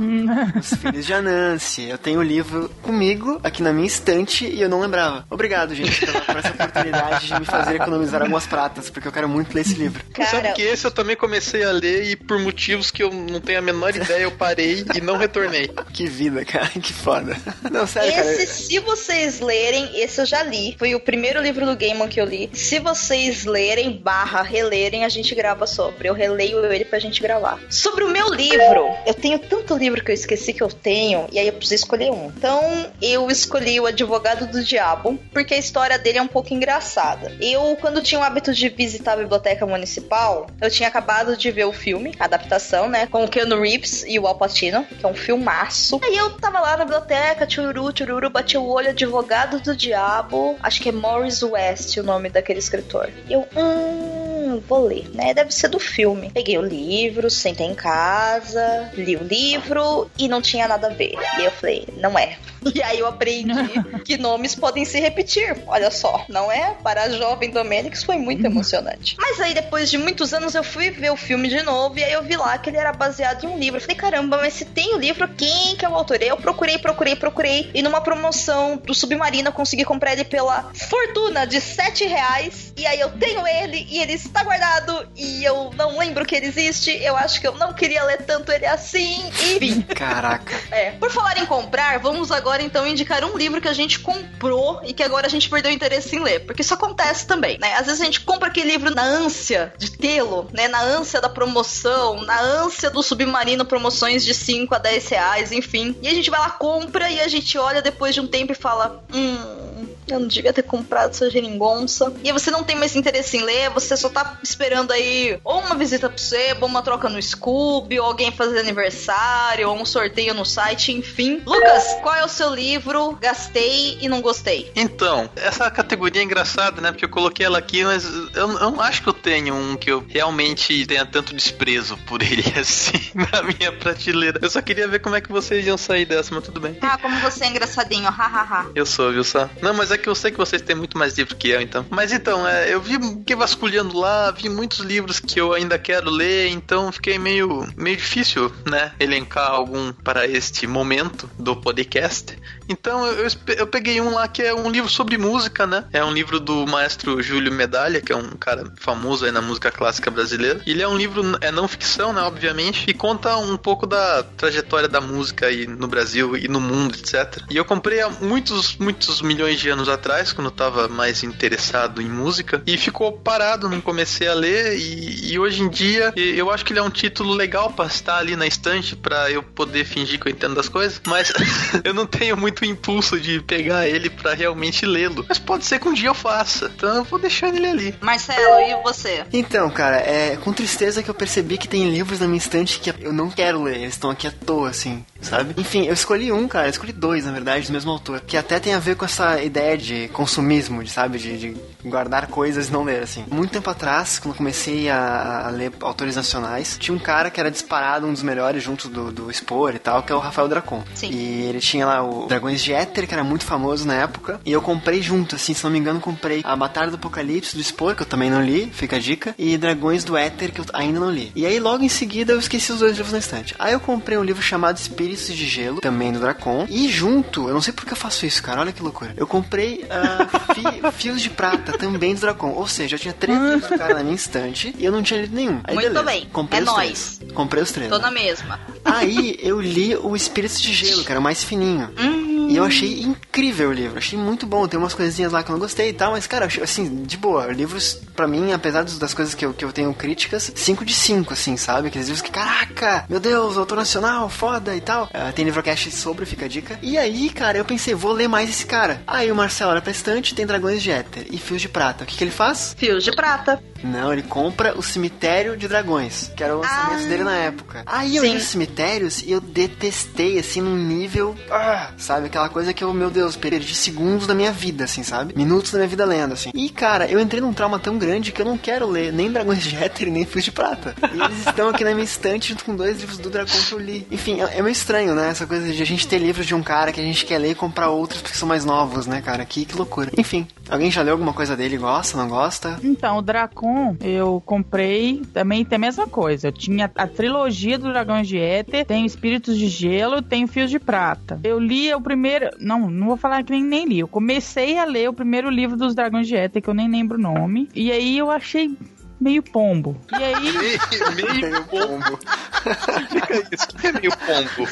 Speaker 5: Os Filhos de Anansi. Eu tenho o livro comigo, aqui na minha estante, e eu não lembrava. Obrigado, gente, por essa oportunidade de me fazer economizar algumas pratas, porque eu quero muito ler esse livro.
Speaker 4: Cara... Sabe que esse eu também comecei a ler e por motivos que eu não tenho a menor ideia, eu parei e não retornei.
Speaker 5: Que vida, cara, que foda. Não, sério,
Speaker 2: esse,
Speaker 5: cara.
Speaker 2: se vocês lerem, esse eu já li. Foi o primeiro livro do Gaiman que eu li. Se vocês lerem, barra, relerem, a gente grava sobre. Eu releio ele pra gente gravar. Sobre o meu livro, eu tenho tanto livro que eu esqueci que eu tenho, e aí eu preciso escolher um. Então, eu escolhi O Advogado do Diabo, porque a história dele é um pouco engraçada. Eu, quando tinha o hábito de visitar a biblioteca municipal, eu tinha acabado de ver o filme, a adaptação, né, com o Keanu Reeves e o Al Pacino, que é um filmaço. Aí eu tava lá na biblioteca, tchururu, tchururu, bati o olho, Advogado do Diabo, acho que é Morris West o nome daquele escritor. E eu, hum, vou ler, né, deve ser do filme. Peguei o livro, sentei em casa, li o livro e não tinha nada a ver. E eu falei, não é. E aí eu aprendi que nomes podem se repetir. Olha só, não é? Para a jovem Domênicos foi muito emocionante. Mas aí depois de muitos anos eu fui ver o filme de novo e aí eu vi lá que ele era baseado em um livro. Eu falei, caramba, mas se tem o livro, quem que é o autor? Eu procurei, procurei, procurei. E numa promoção do Submarino eu consegui comprar ele pela fortuna de 7 reais. E aí eu tenho ele e ele está guardado. E eu não lembro que ele existe. Eu acho que eu não queria ler tanto ele assim. Enfim.
Speaker 5: Caraca.
Speaker 2: É. Por falar em comprar, vamos agora então indicar um livro que a gente comprou e que agora a gente perdeu interesse em ler. Porque isso acontece também, né? Às vezes a gente compra aquele livro na ânsia de tê-lo, né? Na ânsia da promoção, na ânsia do submarino promoções de 5 a 10 reais, enfim. E a gente vai lá, compra e a gente olha depois de um tempo e fala: Hum, eu não devia ter comprado essa geringonça. E você não tem mais interesse em ler, você só tá esperando aí ou uma visita pro sebo, ou uma troca no Scooby, ou alguém fazer aniversário, ou um sorteio no site, enfim. Lucas, qual é o seu livro? Gastei e não gostei.
Speaker 4: Então, essa categoria é engraçada, né? Porque eu coloquei ela aqui, mas eu, eu não acho que eu tenho um que eu realmente tenha tanto desprezo por ele assim na minha prateleira. Eu só queria ver como é que vocês iam sair dessa, mas tudo bem.
Speaker 2: Ah, como você é engraçadinho, hahaha.
Speaker 4: eu sou, viu só? Não, mas é que eu sei que vocês têm muito mais livro que eu, então. Mas então, é, eu vi que vasculhando lá, vi muitos livros que eu ainda quero ler, então fiquei meio, meio difícil, né? Elencar algum para este momento do podcast. Então eu, eu peguei um lá que é um livro sobre música, né? É um livro do maestro Júlio Medalha, que é um cara famoso aí na música clássica brasileira. Ele é um livro, é não ficção, né? Obviamente, e conta um pouco da trajetória da música aí no Brasil e no mundo, etc. E eu comprei há muitos, muitos milhões de anos atrás, quando eu tava mais interessado em música, e ficou parado, não comecei a ler. E, e hoje em dia eu acho que ele é um título legal para estar ali na estante para eu poder fingir que eu entendo das coisas, mas eu não tenho muito impulso de pegar ele para realmente lê-lo. Mas pode ser que um dia eu faça. Então eu vou deixar ele ali.
Speaker 2: Marcelo, e você?
Speaker 5: Então, cara, é com tristeza que eu percebi que tem livros na minha estante que eu não quero ler. Eles estão aqui à toa, assim, sabe? Enfim, eu escolhi um, cara. Eu escolhi dois, na verdade, do mesmo autor. Que até tem a ver com essa ideia de consumismo, de, sabe? De, de guardar coisas e não ler, assim. Muito tempo atrás, quando comecei a, a, ler autores nacionais, tinha um cara que era disparado um dos melhores junto do, do Expor e tal, que é o Rafael Dracon.
Speaker 2: Sim.
Speaker 5: E ele tinha lá o Dragões de Éter, que era muito famoso na época. E eu comprei junto, assim, se não me engano, comprei A Batalha do Apocalipse do Expor, que eu também não li, fica a dica, e Dragões do Éter, que eu ainda não li. E aí, logo em seguida, eu esqueci os dois livros na estante. Aí eu comprei um livro chamado Espíritos de Gelo, também do Dracon. E junto, eu não sei porque eu faço isso, cara, olha que loucura. Eu comprei uh, fi, Fios de Prata, também do Dracon. Ou seja, eu tinha três livros do cara na minha estante e eu não tinha lido nenhum. Aí,
Speaker 2: Muito
Speaker 5: beleza.
Speaker 2: bem,
Speaker 5: Comprei
Speaker 2: é nóis.
Speaker 5: três. Comprei os três.
Speaker 2: Tô na mesma.
Speaker 5: Aí eu li o Espíritos de Gelo, que era o mais fininho.
Speaker 2: Hum.
Speaker 5: E eu achei incrível o livro, achei muito bom. Tem umas coisinhas lá que eu não gostei e tal, mas, cara, assim, de boa. Livros, para mim, apesar das coisas que eu, que eu tenho críticas, 5 de 5, assim, sabe? Aqueles livros que, caraca, meu Deus, autor nacional, foda e tal. Uh, tem livrocast sobre, fica a dica. E aí, cara, eu pensei, vou ler mais esse cara. Aí o Marcelo olha pra estante, tem dragões de éter e fios de prata. O que, que ele faz?
Speaker 2: Fios de prata.
Speaker 5: Não, ele compra o cemitério de dragões, que era o lançamento ah, dele na época. Aí eu sim. li os cemitérios e eu detestei, assim, num nível. Ah, sabe? Aquela coisa que eu, meu Deus, perdi segundos da minha vida, assim, sabe? Minutos da minha vida lendo, assim. E, cara, eu entrei num trauma tão grande que eu não quero ler nem Dragões de Éter nem Fios de Prata. E eles estão aqui na minha estante junto com dois livros do Dragão que eu li. Enfim, é, é meio estranho, né? Essa coisa de a gente ter livros de um cara que a gente quer ler e comprar outros porque são mais novos, né, cara? Que, que loucura. Enfim, alguém já leu alguma coisa dele? Gosta, não gosta?
Speaker 3: Então, o Dracon, eu comprei também tem a mesma coisa. Eu tinha a trilogia do Dragões de Éter, tem Espíritos de Gelo, tem Fios de Prata. Eu li o primeiro. Não, não vou falar que nem, nem li. Eu comecei a ler o primeiro livro dos Dragões de Éter, que eu nem lembro o nome. E aí eu achei meio pombo. E aí.
Speaker 4: meio, meio pombo. Fica isso. O que é meio pombo?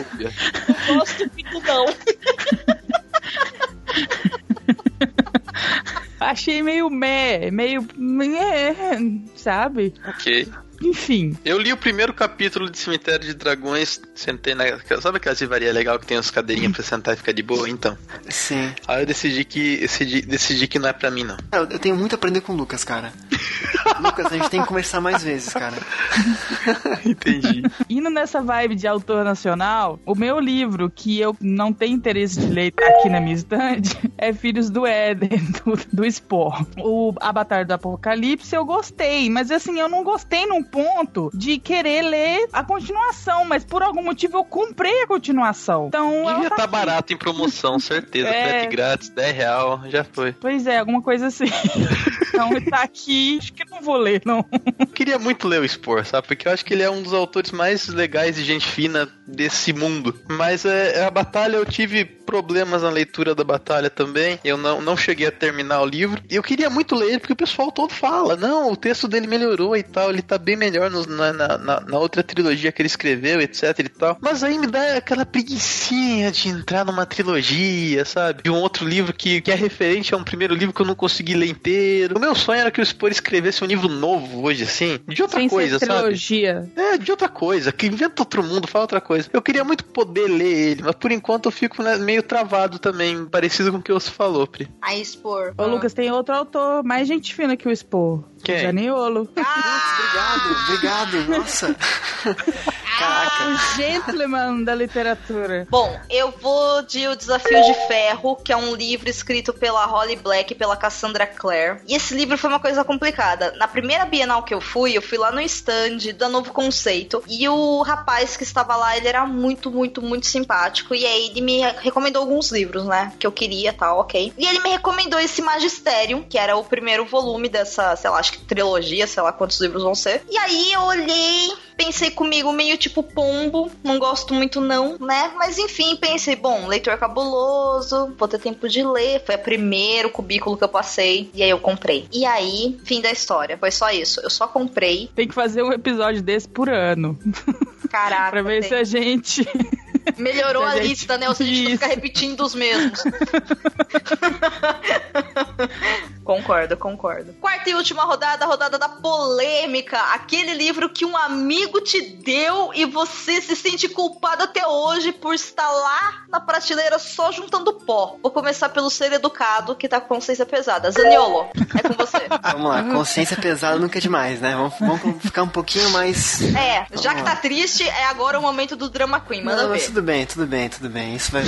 Speaker 2: Não gosto muito, não.
Speaker 3: Achei meio meh, meio. É, sabe?
Speaker 4: Ok.
Speaker 3: Enfim.
Speaker 4: Eu li o primeiro capítulo de Cemitério de Dragões, sentei na. Sabe aquela livraria legal que tem as cadeirinhas pra sentar e ficar de boa? Então.
Speaker 5: Sim.
Speaker 4: Aí eu decidi que. Decidi, decidi que não é pra mim, não.
Speaker 5: Eu, eu tenho muito a aprender com o Lucas, cara. Lucas, a gente tem que conversar mais vezes, cara.
Speaker 4: Entendi.
Speaker 3: Indo nessa vibe de autor nacional, o meu livro, que eu não tenho interesse de ler, tá aqui na minha estante, é Filhos do Éden, do, do Spore. O Avatar do Apocalipse eu gostei, mas assim, eu não gostei num ponto de querer ler a continuação, mas por algum motivo eu comprei a continuação. Então.
Speaker 4: Devia tá, tá barato em promoção, certeza. É... Frete grátis, 10 real, já foi.
Speaker 3: Pois é, alguma coisa assim. então tá aqui, acho que não vou ler, não.
Speaker 4: Queria muito ler o Spor, sabe? Porque eu acho que ele é um dos autores mais legais e gente fina desse mundo. Mas é, a batalha eu tive problemas na leitura da batalha também. Eu não, não cheguei a terminar o livro. E eu queria muito ler ele porque o pessoal todo fala: não, o texto dele melhorou e tal. Ele tá bem melhor no, na, na, na, outra trilogia que ele escreveu, etc e tal. Mas aí me dá aquela preguiçinha de entrar numa trilogia, sabe? De um outro livro que, que é referente a um primeiro livro que eu não consegui ler inteiro. O meu sonho era que o Spor escrevesse um livro novo hoje, assim, de outra
Speaker 3: Sem
Speaker 4: coisa,
Speaker 3: ser trilogia.
Speaker 4: sabe? É, de outra coisa, que inventa outro mundo, fala outra coisa. Eu queria muito poder ler ele, mas por enquanto eu fico né, meio travado também, parecido com o que você falou, Pri.
Speaker 2: A Spor.
Speaker 3: Ô, Lucas, tem outro autor mais gente fina que o Spor.
Speaker 4: Quem?
Speaker 3: Janiolo.
Speaker 5: Ah! obrigado, obrigado. Nossa.
Speaker 3: Caraca. O gentleman da literatura.
Speaker 2: Bom, eu vou de O Desafio de Ferro, que é um livro escrito pela Holly Black e pela Cassandra Clare. E esse livro foi uma coisa complicada. Na primeira Bienal que eu fui, eu fui lá no stand da Novo Conceito. E o rapaz que estava lá, ele era muito, muito, muito simpático. E aí ele me recomendou alguns livros, né? Que eu queria tal, ok. E ele me recomendou esse Magisterium, que era o primeiro volume dessa, sei lá, acho que trilogia, sei lá quantos livros vão ser. E aí eu olhei, pensei comigo meio tipo pombo, não gosto muito não, né? Mas enfim, pensei, bom, leitor cabuloso, vou ter tempo de ler. Foi o primeiro cubículo que eu passei e aí eu comprei. E aí, fim da história. Foi só isso. Eu só comprei.
Speaker 3: Tem que fazer um episódio desse por ano.
Speaker 2: Caraca.
Speaker 3: pra ver
Speaker 2: tem.
Speaker 3: se a gente
Speaker 2: Melhorou a, a gente... lista, né? Ou se a gente ficar repetindo os mesmos. concordo, concordo. Quarta e última rodada, a rodada da polêmica. Aquele livro que um amigo te deu e você se sente culpado até hoje por estar lá na prateleira só juntando pó. Vou começar pelo ser educado, que tá com consciência pesada. Zaniolo, é com você.
Speaker 5: Vamos lá, consciência pesada nunca é demais, né? Vamos, vamos ficar um pouquinho mais.
Speaker 2: É, vamos já que tá triste, é agora o momento do drama queen. Manda Não, ver.
Speaker 5: Tudo bem, tudo bem, tudo bem. Isso vai,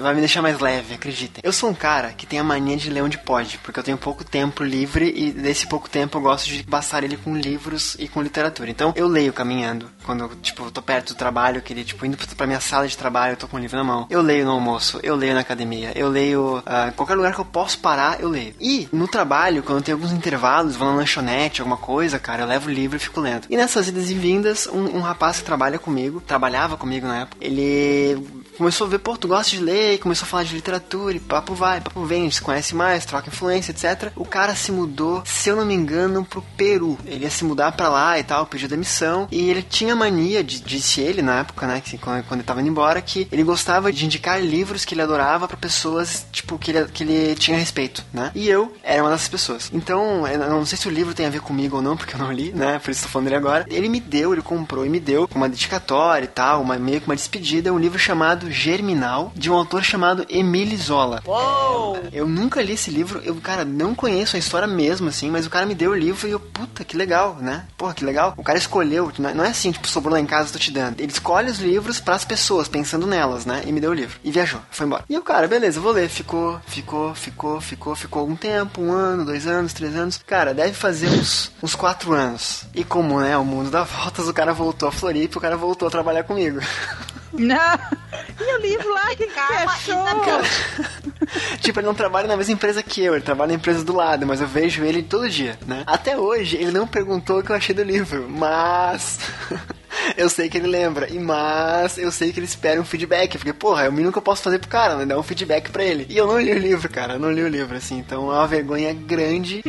Speaker 5: vai me deixar mais leve, acreditem. Eu sou um cara que tem a mania de ler onde pode, porque eu tenho pouco tempo livre e desse pouco tempo eu gosto de passar ele com livros e com literatura. Então eu leio caminhando. Quando eu, tipo, tô perto do trabalho, que ele, tipo, indo pra minha sala de trabalho, eu tô com um livro na mão. Eu leio no almoço, eu leio na academia, eu leio uh, qualquer lugar que eu posso parar, eu leio. E no trabalho, quando tem alguns intervalos, vou na lanchonete, alguma coisa, cara, eu levo o livro e fico lendo. E nessas idas e vindas, um, um rapaz que trabalha comigo, trabalhava comigo na época, ele começou a ver, pô, tu gosta de ler, começou a falar de literatura e papo vai, papo vem, se conhece mais, troca influência, etc. O cara se mudou, se eu não me engano, pro Peru. Ele ia se mudar pra lá e tal, pediu demissão. E ele tinha mania, de, disse ele na época, né, que, quando, quando ele tava indo embora, que ele gostava de indicar livros que ele adorava para pessoas, tipo, que ele, que ele tinha respeito, né? E eu era uma dessas pessoas. Então, eu não sei se o livro tem a ver comigo ou não, porque eu não li, né? Por isso tô falando dele agora. Ele me deu, ele comprou e me deu uma dedicatória e tal, uma, meio que uma despedida, um livro chamado Germinal, de um autor chamado Emile Zola.
Speaker 2: Uou!
Speaker 5: Eu nunca li esse livro, eu, cara, não conheço a história mesmo, assim, mas o cara me deu o livro e eu, puta, que legal, né? Porra, que legal. O cara escolheu, não é assim, tipo, sobrou lá em casa, tô te dando. Ele escolhe os livros para as pessoas, pensando nelas, né? E me deu o livro. E viajou, foi embora. E o cara, beleza, vou ler. Ficou, ficou, ficou, ficou, ficou um tempo, um ano, dois anos, três anos. Cara, deve fazer uns, uns quatro anos. E como, né, o mundo dá voltas, o cara voltou a Floripa, o cara voltou a trabalhar comigo.
Speaker 3: Não. E o livro lá, que, achou?
Speaker 5: tipo, ele não trabalha na mesma empresa que eu, ele trabalha na empresa do lado, mas eu vejo ele todo dia, né? Até hoje, ele não perguntou o que eu achei do livro, mas. Eu sei que ele lembra. E mas eu sei que ele espera um feedback. Porque, porra, é o mínimo que eu posso fazer pro cara, né? Dar um feedback pra ele. E eu não li o livro, cara. Eu não li o livro, assim. Então é uma vergonha grande.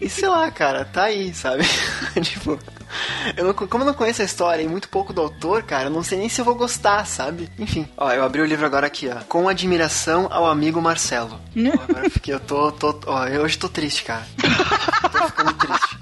Speaker 5: e sei lá, cara, tá aí, sabe? tipo. Eu não, como eu não conheço a história e muito pouco do autor, cara, eu não sei nem se eu vou gostar, sabe? Enfim, ó, eu abri o livro agora aqui, ó. Com admiração ao amigo Marcelo. ó, agora eu fiquei, eu tô, tô, ó, eu hoje tô triste, cara. tô ficando triste.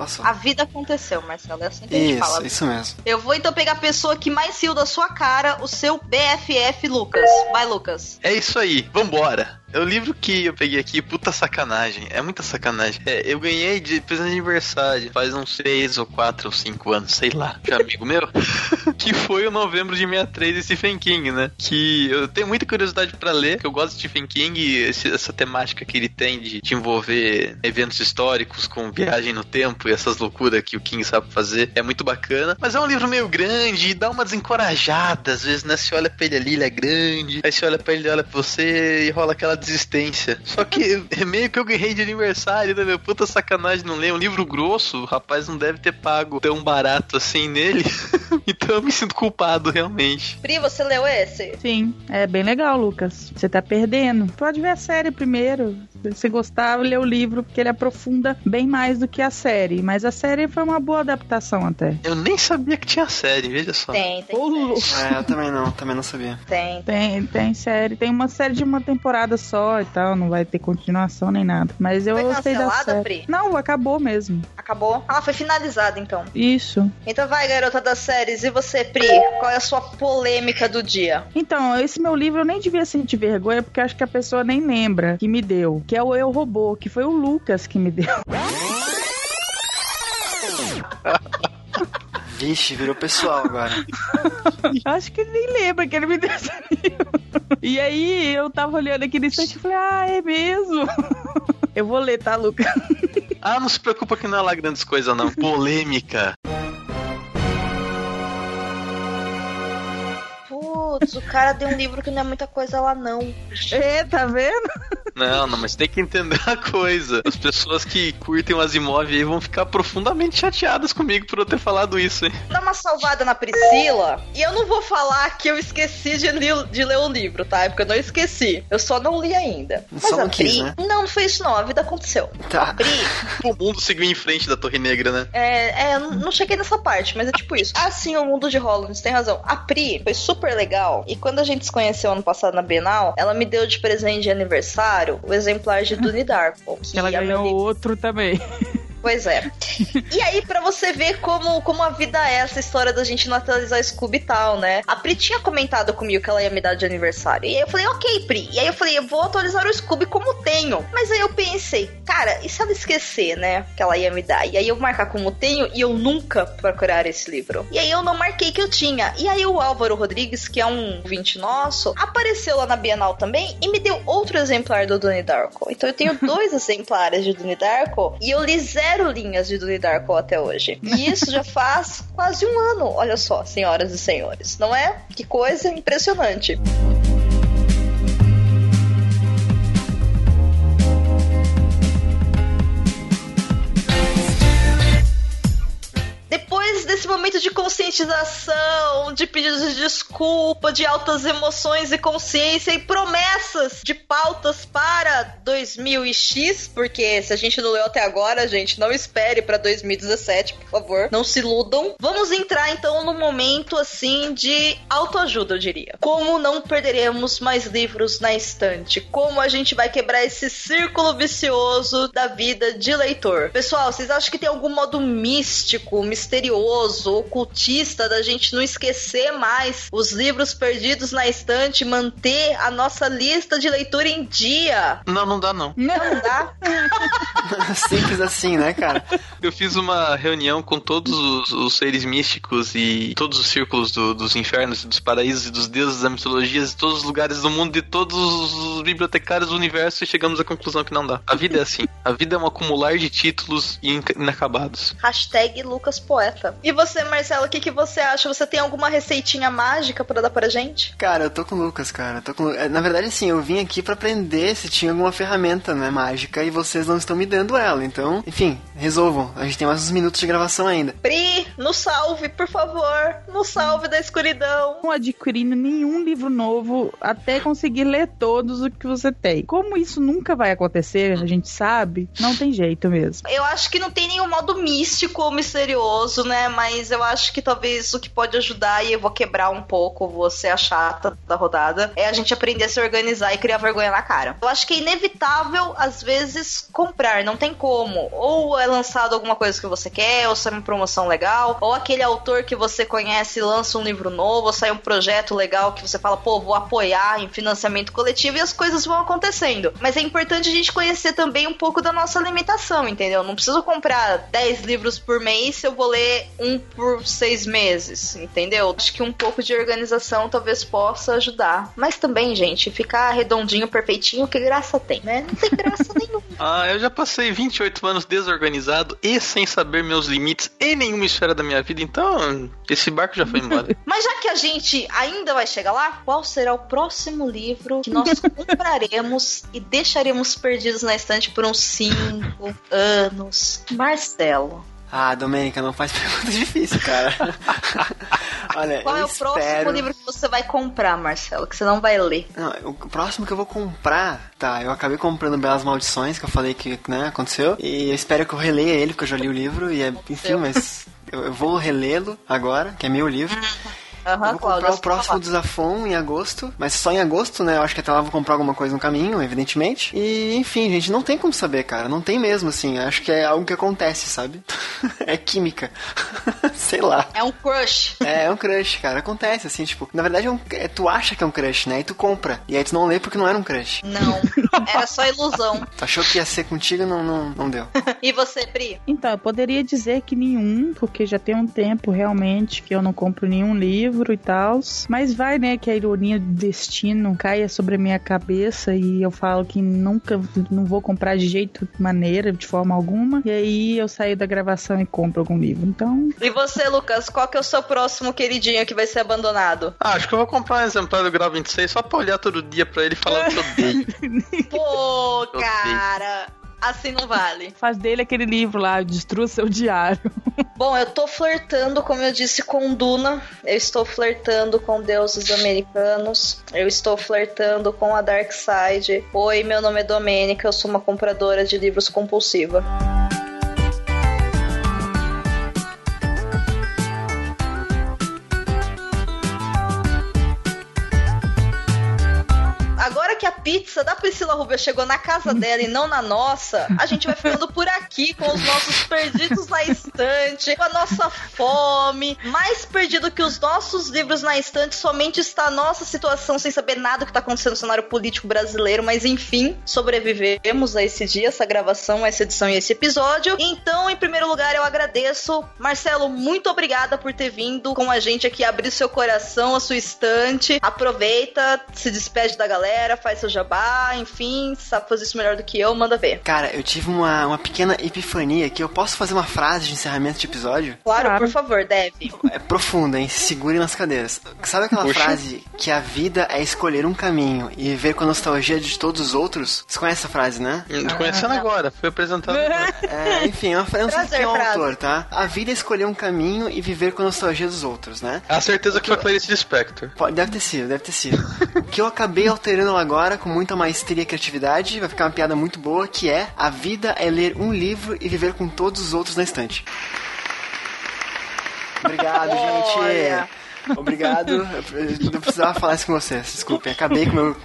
Speaker 5: Passou.
Speaker 2: A vida aconteceu, Marcelo. É assim que a gente
Speaker 5: Isso,
Speaker 2: fala.
Speaker 5: isso mesmo.
Speaker 2: Eu vou então pegar a pessoa que mais riu da sua cara, o seu BFF Lucas. Vai, Lucas.
Speaker 4: É isso aí, vambora. É o livro que eu peguei aqui, puta sacanagem. É muita sacanagem. É, eu ganhei de presente de aniversário faz uns 6 ou 4 ou 5 anos, sei lá, de amigo meu. que foi o novembro de 63 de Stephen King, né? Que eu tenho muita curiosidade pra ler, que eu gosto de Stephen King, esse- essa temática que ele tem de, de envolver eventos históricos com viagem no tempo e essas loucuras que o King sabe fazer. É muito bacana. Mas é um livro meio grande e dá uma desencorajada, às vezes, né? Você olha pra ele ali, ele é grande. Aí você olha pra ele, ele olha pra você e rola aquela desistência. Só que é meio que eu ganhei de aniversário, né, meu? Puta sacanagem não ler. Um livro grosso, o rapaz não deve ter pago tão barato assim nele. então eu me sinto culpado, realmente.
Speaker 2: Pri, você leu esse?
Speaker 3: Sim, é bem legal, Lucas. Você tá perdendo. Pode ver a série primeiro. Se você gostar, lê o livro, porque ele aprofunda bem mais do que a série. Mas a série foi uma boa adaptação até.
Speaker 4: Eu nem sabia que tinha série, veja só.
Speaker 2: Tem, tem. Série.
Speaker 5: É, eu também não, também não sabia.
Speaker 2: Tem.
Speaker 3: Tem, tem série. Tem uma série de uma temporada só e tal. Não vai ter continuação nem nada. Mas eu
Speaker 2: Foi
Speaker 3: gostei da série.
Speaker 2: Pri?
Speaker 3: Não, acabou mesmo.
Speaker 2: Acabou? Ah, foi finalizada então.
Speaker 3: Isso.
Speaker 2: Então vai, garota das séries. E você, Pri? Qual é a sua polêmica do dia?
Speaker 3: Então, esse meu livro eu nem devia sentir vergonha, porque acho que a pessoa nem lembra que me deu. Que é o Eu Robô, que foi o Lucas que me deu.
Speaker 5: Vixe, virou pessoal agora.
Speaker 3: Acho que ele nem lembra que ele me deu esse livro. E aí eu tava olhando aqui no instante e falei, ah, é mesmo? Eu vou ler, tá, Lucas?
Speaker 4: Ah, não se preocupa que não é lá grandes coisas, não. Polêmica.
Speaker 2: Putz, o cara deu um livro que não é muita coisa lá, não.
Speaker 3: É, tá vendo?
Speaker 4: Não, não, mas tem que entender a coisa. As pessoas que curtem o Asimov aí vão ficar profundamente chateadas comigo por eu ter falado isso, hein?
Speaker 2: Dá uma salvada na Priscila. E eu não vou falar que eu esqueci de, li- de ler o livro, tá? É porque eu não esqueci. Eu só não li ainda. Mas
Speaker 5: Só não
Speaker 2: a
Speaker 5: quis,
Speaker 2: Pri.
Speaker 5: né?
Speaker 2: Não, não foi isso, não. A vida aconteceu.
Speaker 5: Tá.
Speaker 2: Pri,
Speaker 4: O mundo seguiu em frente da Torre Negra, né?
Speaker 2: É, é, eu não cheguei nessa parte, mas é tipo isso. Ah, sim, o mundo de Holland, você tem razão. A Pri foi super legal. E quando a gente se conheceu ano passado na Bienal, ela me deu de presente de aniversário o exemplar de Dune Darko. Que
Speaker 3: Ela ganhou outro também.
Speaker 2: Pois é. E aí, pra você ver como, como a vida é essa história da gente naturalizar Scooby e tal, né? A Pri tinha comentado comigo que ela ia me dar de aniversário. E aí eu falei, ok, Pri. E aí eu falei, eu vou atualizar o Scooby como tenho. Mas aí eu pensei, cara, e se ela esquecer, né? Que ela ia me dar? E aí eu marcar como tenho e eu nunca procurar esse livro. E aí eu não marquei que eu tinha. E aí o Álvaro Rodrigues, que é um vinte nosso, apareceu lá na Bienal também e me deu outro exemplar do Donnie Darko. Então eu tenho dois exemplares de Donnie Darko e eu li zero linhas de Donnie Darko até hoje. E isso já faz quase um ano. Olha só, senhoras e senhores. Não é? Que coisa impressionante. Momento de conscientização, de pedidos de desculpa, de altas emoções e consciência e promessas de pautas para 2000 e X, porque se a gente não leu até agora, gente, não espere para 2017, por favor. Não se iludam. Vamos entrar então no momento assim de autoajuda, eu diria. Como não perderemos mais livros na estante? Como a gente vai quebrar esse círculo vicioso da vida de leitor? Pessoal, vocês acham que tem algum modo místico, misterioso, ocultista da gente não esquecer mais os livros perdidos na estante, manter a nossa lista de leitura em dia?
Speaker 4: Não, não dá não.
Speaker 2: Não dá?
Speaker 5: Simples assim, né, cara?
Speaker 4: Eu fiz uma reunião com todos os, os seres místicos e todos os círculos do- dos infernos, dos paraísos e dos deuses, das mitologias, de todos os lugares do mundo, de todos os bibliotecários do universo e chegamos à conclusão que não dá. A vida é assim. A vida é um acumular de títulos inacabados.
Speaker 2: Hashtag Lucas Poeta. E você, Marcelo, o que, que você acha? Você tem alguma receitinha mágica pra dar pra gente?
Speaker 5: Cara, eu tô com o Lucas, cara. Tô com... é, Na verdade, assim, eu vim aqui pra aprender se tinha alguma ferramenta, né, mágica, e vocês não estão me dando ela. Então, enfim, resolvam. A gente tem mais uns minutos de gravação ainda.
Speaker 2: Pri, no salve, por favor. No salve da escuridão.
Speaker 3: Não adquirindo nenhum livro novo até conseguir ler todos o que você tem. Como isso nunca vai acontecer, a gente sabe, não tem jeito mesmo.
Speaker 2: Eu acho que não tem nenhum modo místico ou misterioso, né? Mas eu acho que talvez o que pode ajudar, e eu vou quebrar um pouco, vou ser a chata da rodada, é a gente aprender a se organizar e criar vergonha na cara. Eu acho que é inevitável, às vezes, comprar, não tem como. Ou é lançado alguma coisa que você quer, ou sai uma promoção legal, ou aquele autor que você conhece lança um livro novo, ou sai um projeto legal que você fala, pô, vou apoiar em financiamento coletivo e as coisas vão acontecendo. Mas é importante a gente conhecer também um pouco da nossa limitação, entendeu? Não preciso comprar 10 livros por mês se eu vou ler um por seis meses, entendeu? Acho que um pouco de organização talvez possa ajudar. Mas também, gente, ficar redondinho, perfeitinho, que graça tem, né? Não tem graça nenhuma.
Speaker 4: Ah, eu já passei 28 anos desorganizado e sem saber meus limites em nenhuma esfera da minha vida, então esse barco já foi embora.
Speaker 2: Mas já que a gente ainda vai chegar lá, qual será o próximo livro que nós compraremos e deixaremos perdidos na estante por uns 5 anos? Marcelo,
Speaker 5: Ah, Domênica, não faz pergunta difícil, cara. Olha,
Speaker 2: qual é o próximo
Speaker 5: espero...
Speaker 2: livro que você vai comprar, Marcelo, que você não vai ler?
Speaker 5: Não, o próximo que eu vou comprar, tá, eu acabei comprando Belas Maldições, que eu falei que, né, aconteceu, e eu espero que eu releia ele, porque eu já li o livro, e é, enfim, mas eu, eu vou relê-lo agora, que é meu livro.
Speaker 2: Aham,
Speaker 5: vou comprar o próximo do Zafon em agosto, mas só em agosto, né? Eu acho que até lá vou comprar alguma coisa no caminho, evidentemente. E, enfim, gente, não tem como saber, cara. Não tem mesmo, assim. Acho que é algo que acontece, sabe? é química. Sei lá.
Speaker 2: É um crush.
Speaker 5: É, é um crush, cara. Acontece, assim, tipo, na verdade é um, é, tu acha que é um crush, né? E tu compra. E aí tu não lê porque não era um crush.
Speaker 2: Não, era só ilusão.
Speaker 5: Tu achou que ia ser contigo não, não, não deu.
Speaker 2: E você, Pri?
Speaker 3: Então, eu poderia dizer que nenhum, porque já tem um tempo realmente que eu não compro nenhum livro e tal. Mas vai, né, que a ironia do destino caia sobre a minha cabeça e eu falo que nunca, não vou comprar de jeito, maneira, de forma alguma. E aí eu saio da gravação e compro algum livro. Então,
Speaker 2: E você, Lucas, qual que é o seu próximo queridinho que vai ser abandonado?
Speaker 4: Ah, acho que eu vou comprar um exemplar do Grau 26 só pra olhar todo dia pra ele e falar que eu odeio.
Speaker 2: Pô, cara, assim não vale.
Speaker 3: faz dele aquele livro lá, Destrua Seu Diário.
Speaker 2: Bom, eu tô flertando, como eu disse, com Duna. Eu estou flertando com deuses americanos. Eu estou flertando com a Dark Side. Oi, meu nome é Domênica, eu sou uma compradora de livros compulsiva. Pizza da Priscila Rubia chegou na casa dela e não na nossa, a gente vai ficando por aqui com os nossos perdidos na estante, com a nossa fome. Mais perdido que os nossos livros na estante, somente está a nossa situação sem saber nada que está acontecendo no cenário político brasileiro, mas enfim, sobrevivemos a esse dia, essa gravação, essa edição e esse episódio. Então, em primeiro lugar, eu agradeço. Marcelo, muito obrigada por ter vindo com a gente aqui, abrir seu coração, a sua estante. Aproveita, se despede da galera, faz seu jabá, enfim, sabe fazer isso melhor do que eu, manda ver.
Speaker 5: Cara, eu tive uma, uma pequena epifania que eu posso fazer uma frase de encerramento de episódio?
Speaker 2: Claro, claro. por favor, deve.
Speaker 5: É profunda, hein? Se segure nas cadeiras. Sabe aquela Puxa. frase que a vida é escolher um caminho e viver com a nostalgia de todos os outros? Você conhece essa frase, né?
Speaker 4: Tô conhecendo ah, agora, foi apresentado agora.
Speaker 5: É, enfim, eu não sei quem é o autor, tá? A vida é escolher um caminho e viver com a nostalgia dos outros, né?
Speaker 4: A certeza que, que foi Clarice Lispector.
Speaker 5: Deve ter sido, deve ter sido. que eu acabei alterando agora com muita maestria e criatividade, vai ficar uma piada muito boa, que é a vida é ler um livro e viver com todos os outros na estante. Obrigado, gente. Obrigado. Eu não precisava falar isso com vocês. Desculpem, acabei com meu,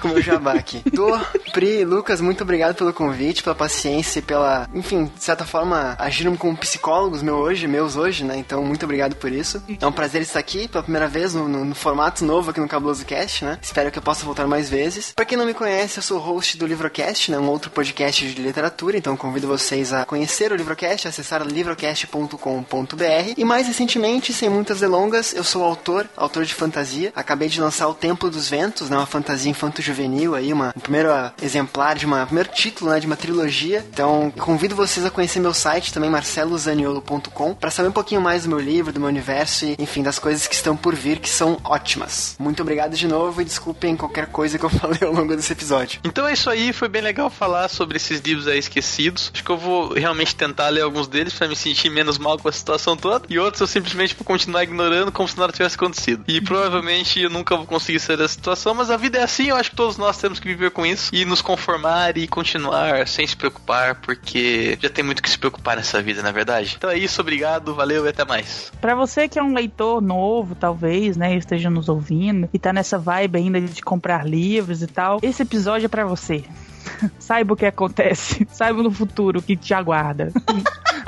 Speaker 5: com meu jabá aqui. Tô, Pri, Lucas, muito obrigado pelo convite, pela paciência e pela, enfim, de certa forma, agiram como psicólogos meu hoje, meus hoje, né? Então, muito obrigado por isso. É um prazer estar aqui pela primeira vez no, no, no formato novo aqui no Cabuloso Cast, né? Espero que eu possa voltar mais vezes. Pra quem não me conhece, eu sou host do Livrocast, né? Um outro podcast de literatura, então convido vocês a conhecer o Livrocast, acessar livrocast.com.br e mais recentemente, sem muitas delongas, longas, eu sou autor, autor de fantasia. Acabei de lançar O Templo dos Ventos, né, uma fantasia infanto-juvenil aí, uma, um primeiro exemplar de uma, um primeiro título, né, de uma trilogia. Então, convido vocês a conhecer meu site também, marcelozaniolo.com, para saber um pouquinho mais do meu livro, do meu universo e, enfim, das coisas que estão por vir, que são ótimas. Muito obrigado de novo e desculpem qualquer coisa que eu falei ao longo desse episódio.
Speaker 4: Então é isso aí, foi bem legal falar sobre esses livros aí esquecidos. Acho que eu vou realmente tentar ler alguns deles para me sentir menos mal com a situação toda, e outros eu simplesmente vou continuar ignorando ignorando como se nada tivesse acontecido. E provavelmente eu nunca vou conseguir sair dessa situação, mas a vida é assim, eu acho que todos nós temos que viver com isso e nos conformar e continuar sem se preocupar, porque já tem muito que se preocupar nessa vida, na é verdade. Então é isso, obrigado, valeu e até mais.
Speaker 3: Para você que é um leitor novo, talvez, né, esteja nos ouvindo e tá nessa vibe ainda de comprar livros e tal, esse episódio é para você. Saiba o que acontece. Saiba no futuro o que te aguarda.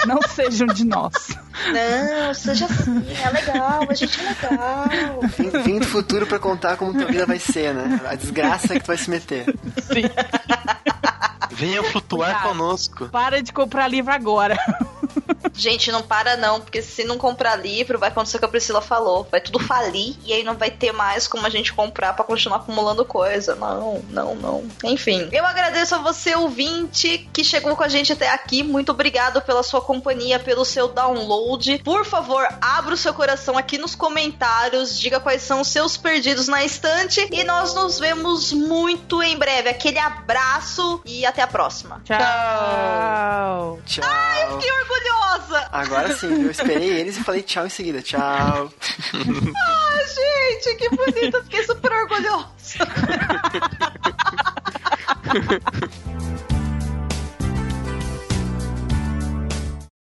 Speaker 3: Não sejam de nós.
Speaker 2: Não, seja assim, é legal, a gente é legal.
Speaker 5: Vim, vim do futuro para contar como tua vida vai ser, né? A desgraça que tu vai se meter. Sim.
Speaker 4: Venha flutuar conosco.
Speaker 3: Para de comprar livro agora.
Speaker 2: Gente, não para não, porque se não comprar livro, vai acontecer o que a Priscila falou. Vai tudo falir e aí não vai ter mais como a gente comprar para continuar acumulando coisa. Não, não, não. Enfim, eu agradeço a você, ouvinte, que chegou com a gente até aqui. Muito obrigado pela sua companhia, pelo seu download. Por favor, abra o seu coração aqui nos comentários, diga quais são os seus perdidos na estante e nós nos vemos muito em breve. Aquele abraço e até a próxima.
Speaker 3: Tchau.
Speaker 5: Tchau.
Speaker 2: Ai, eu fiquei orgulhosa.
Speaker 5: Agora sim, eu esperei eles e falei tchau em seguida. Tchau.
Speaker 2: Ai, gente, que bonito. Fiquei super orgulhosa.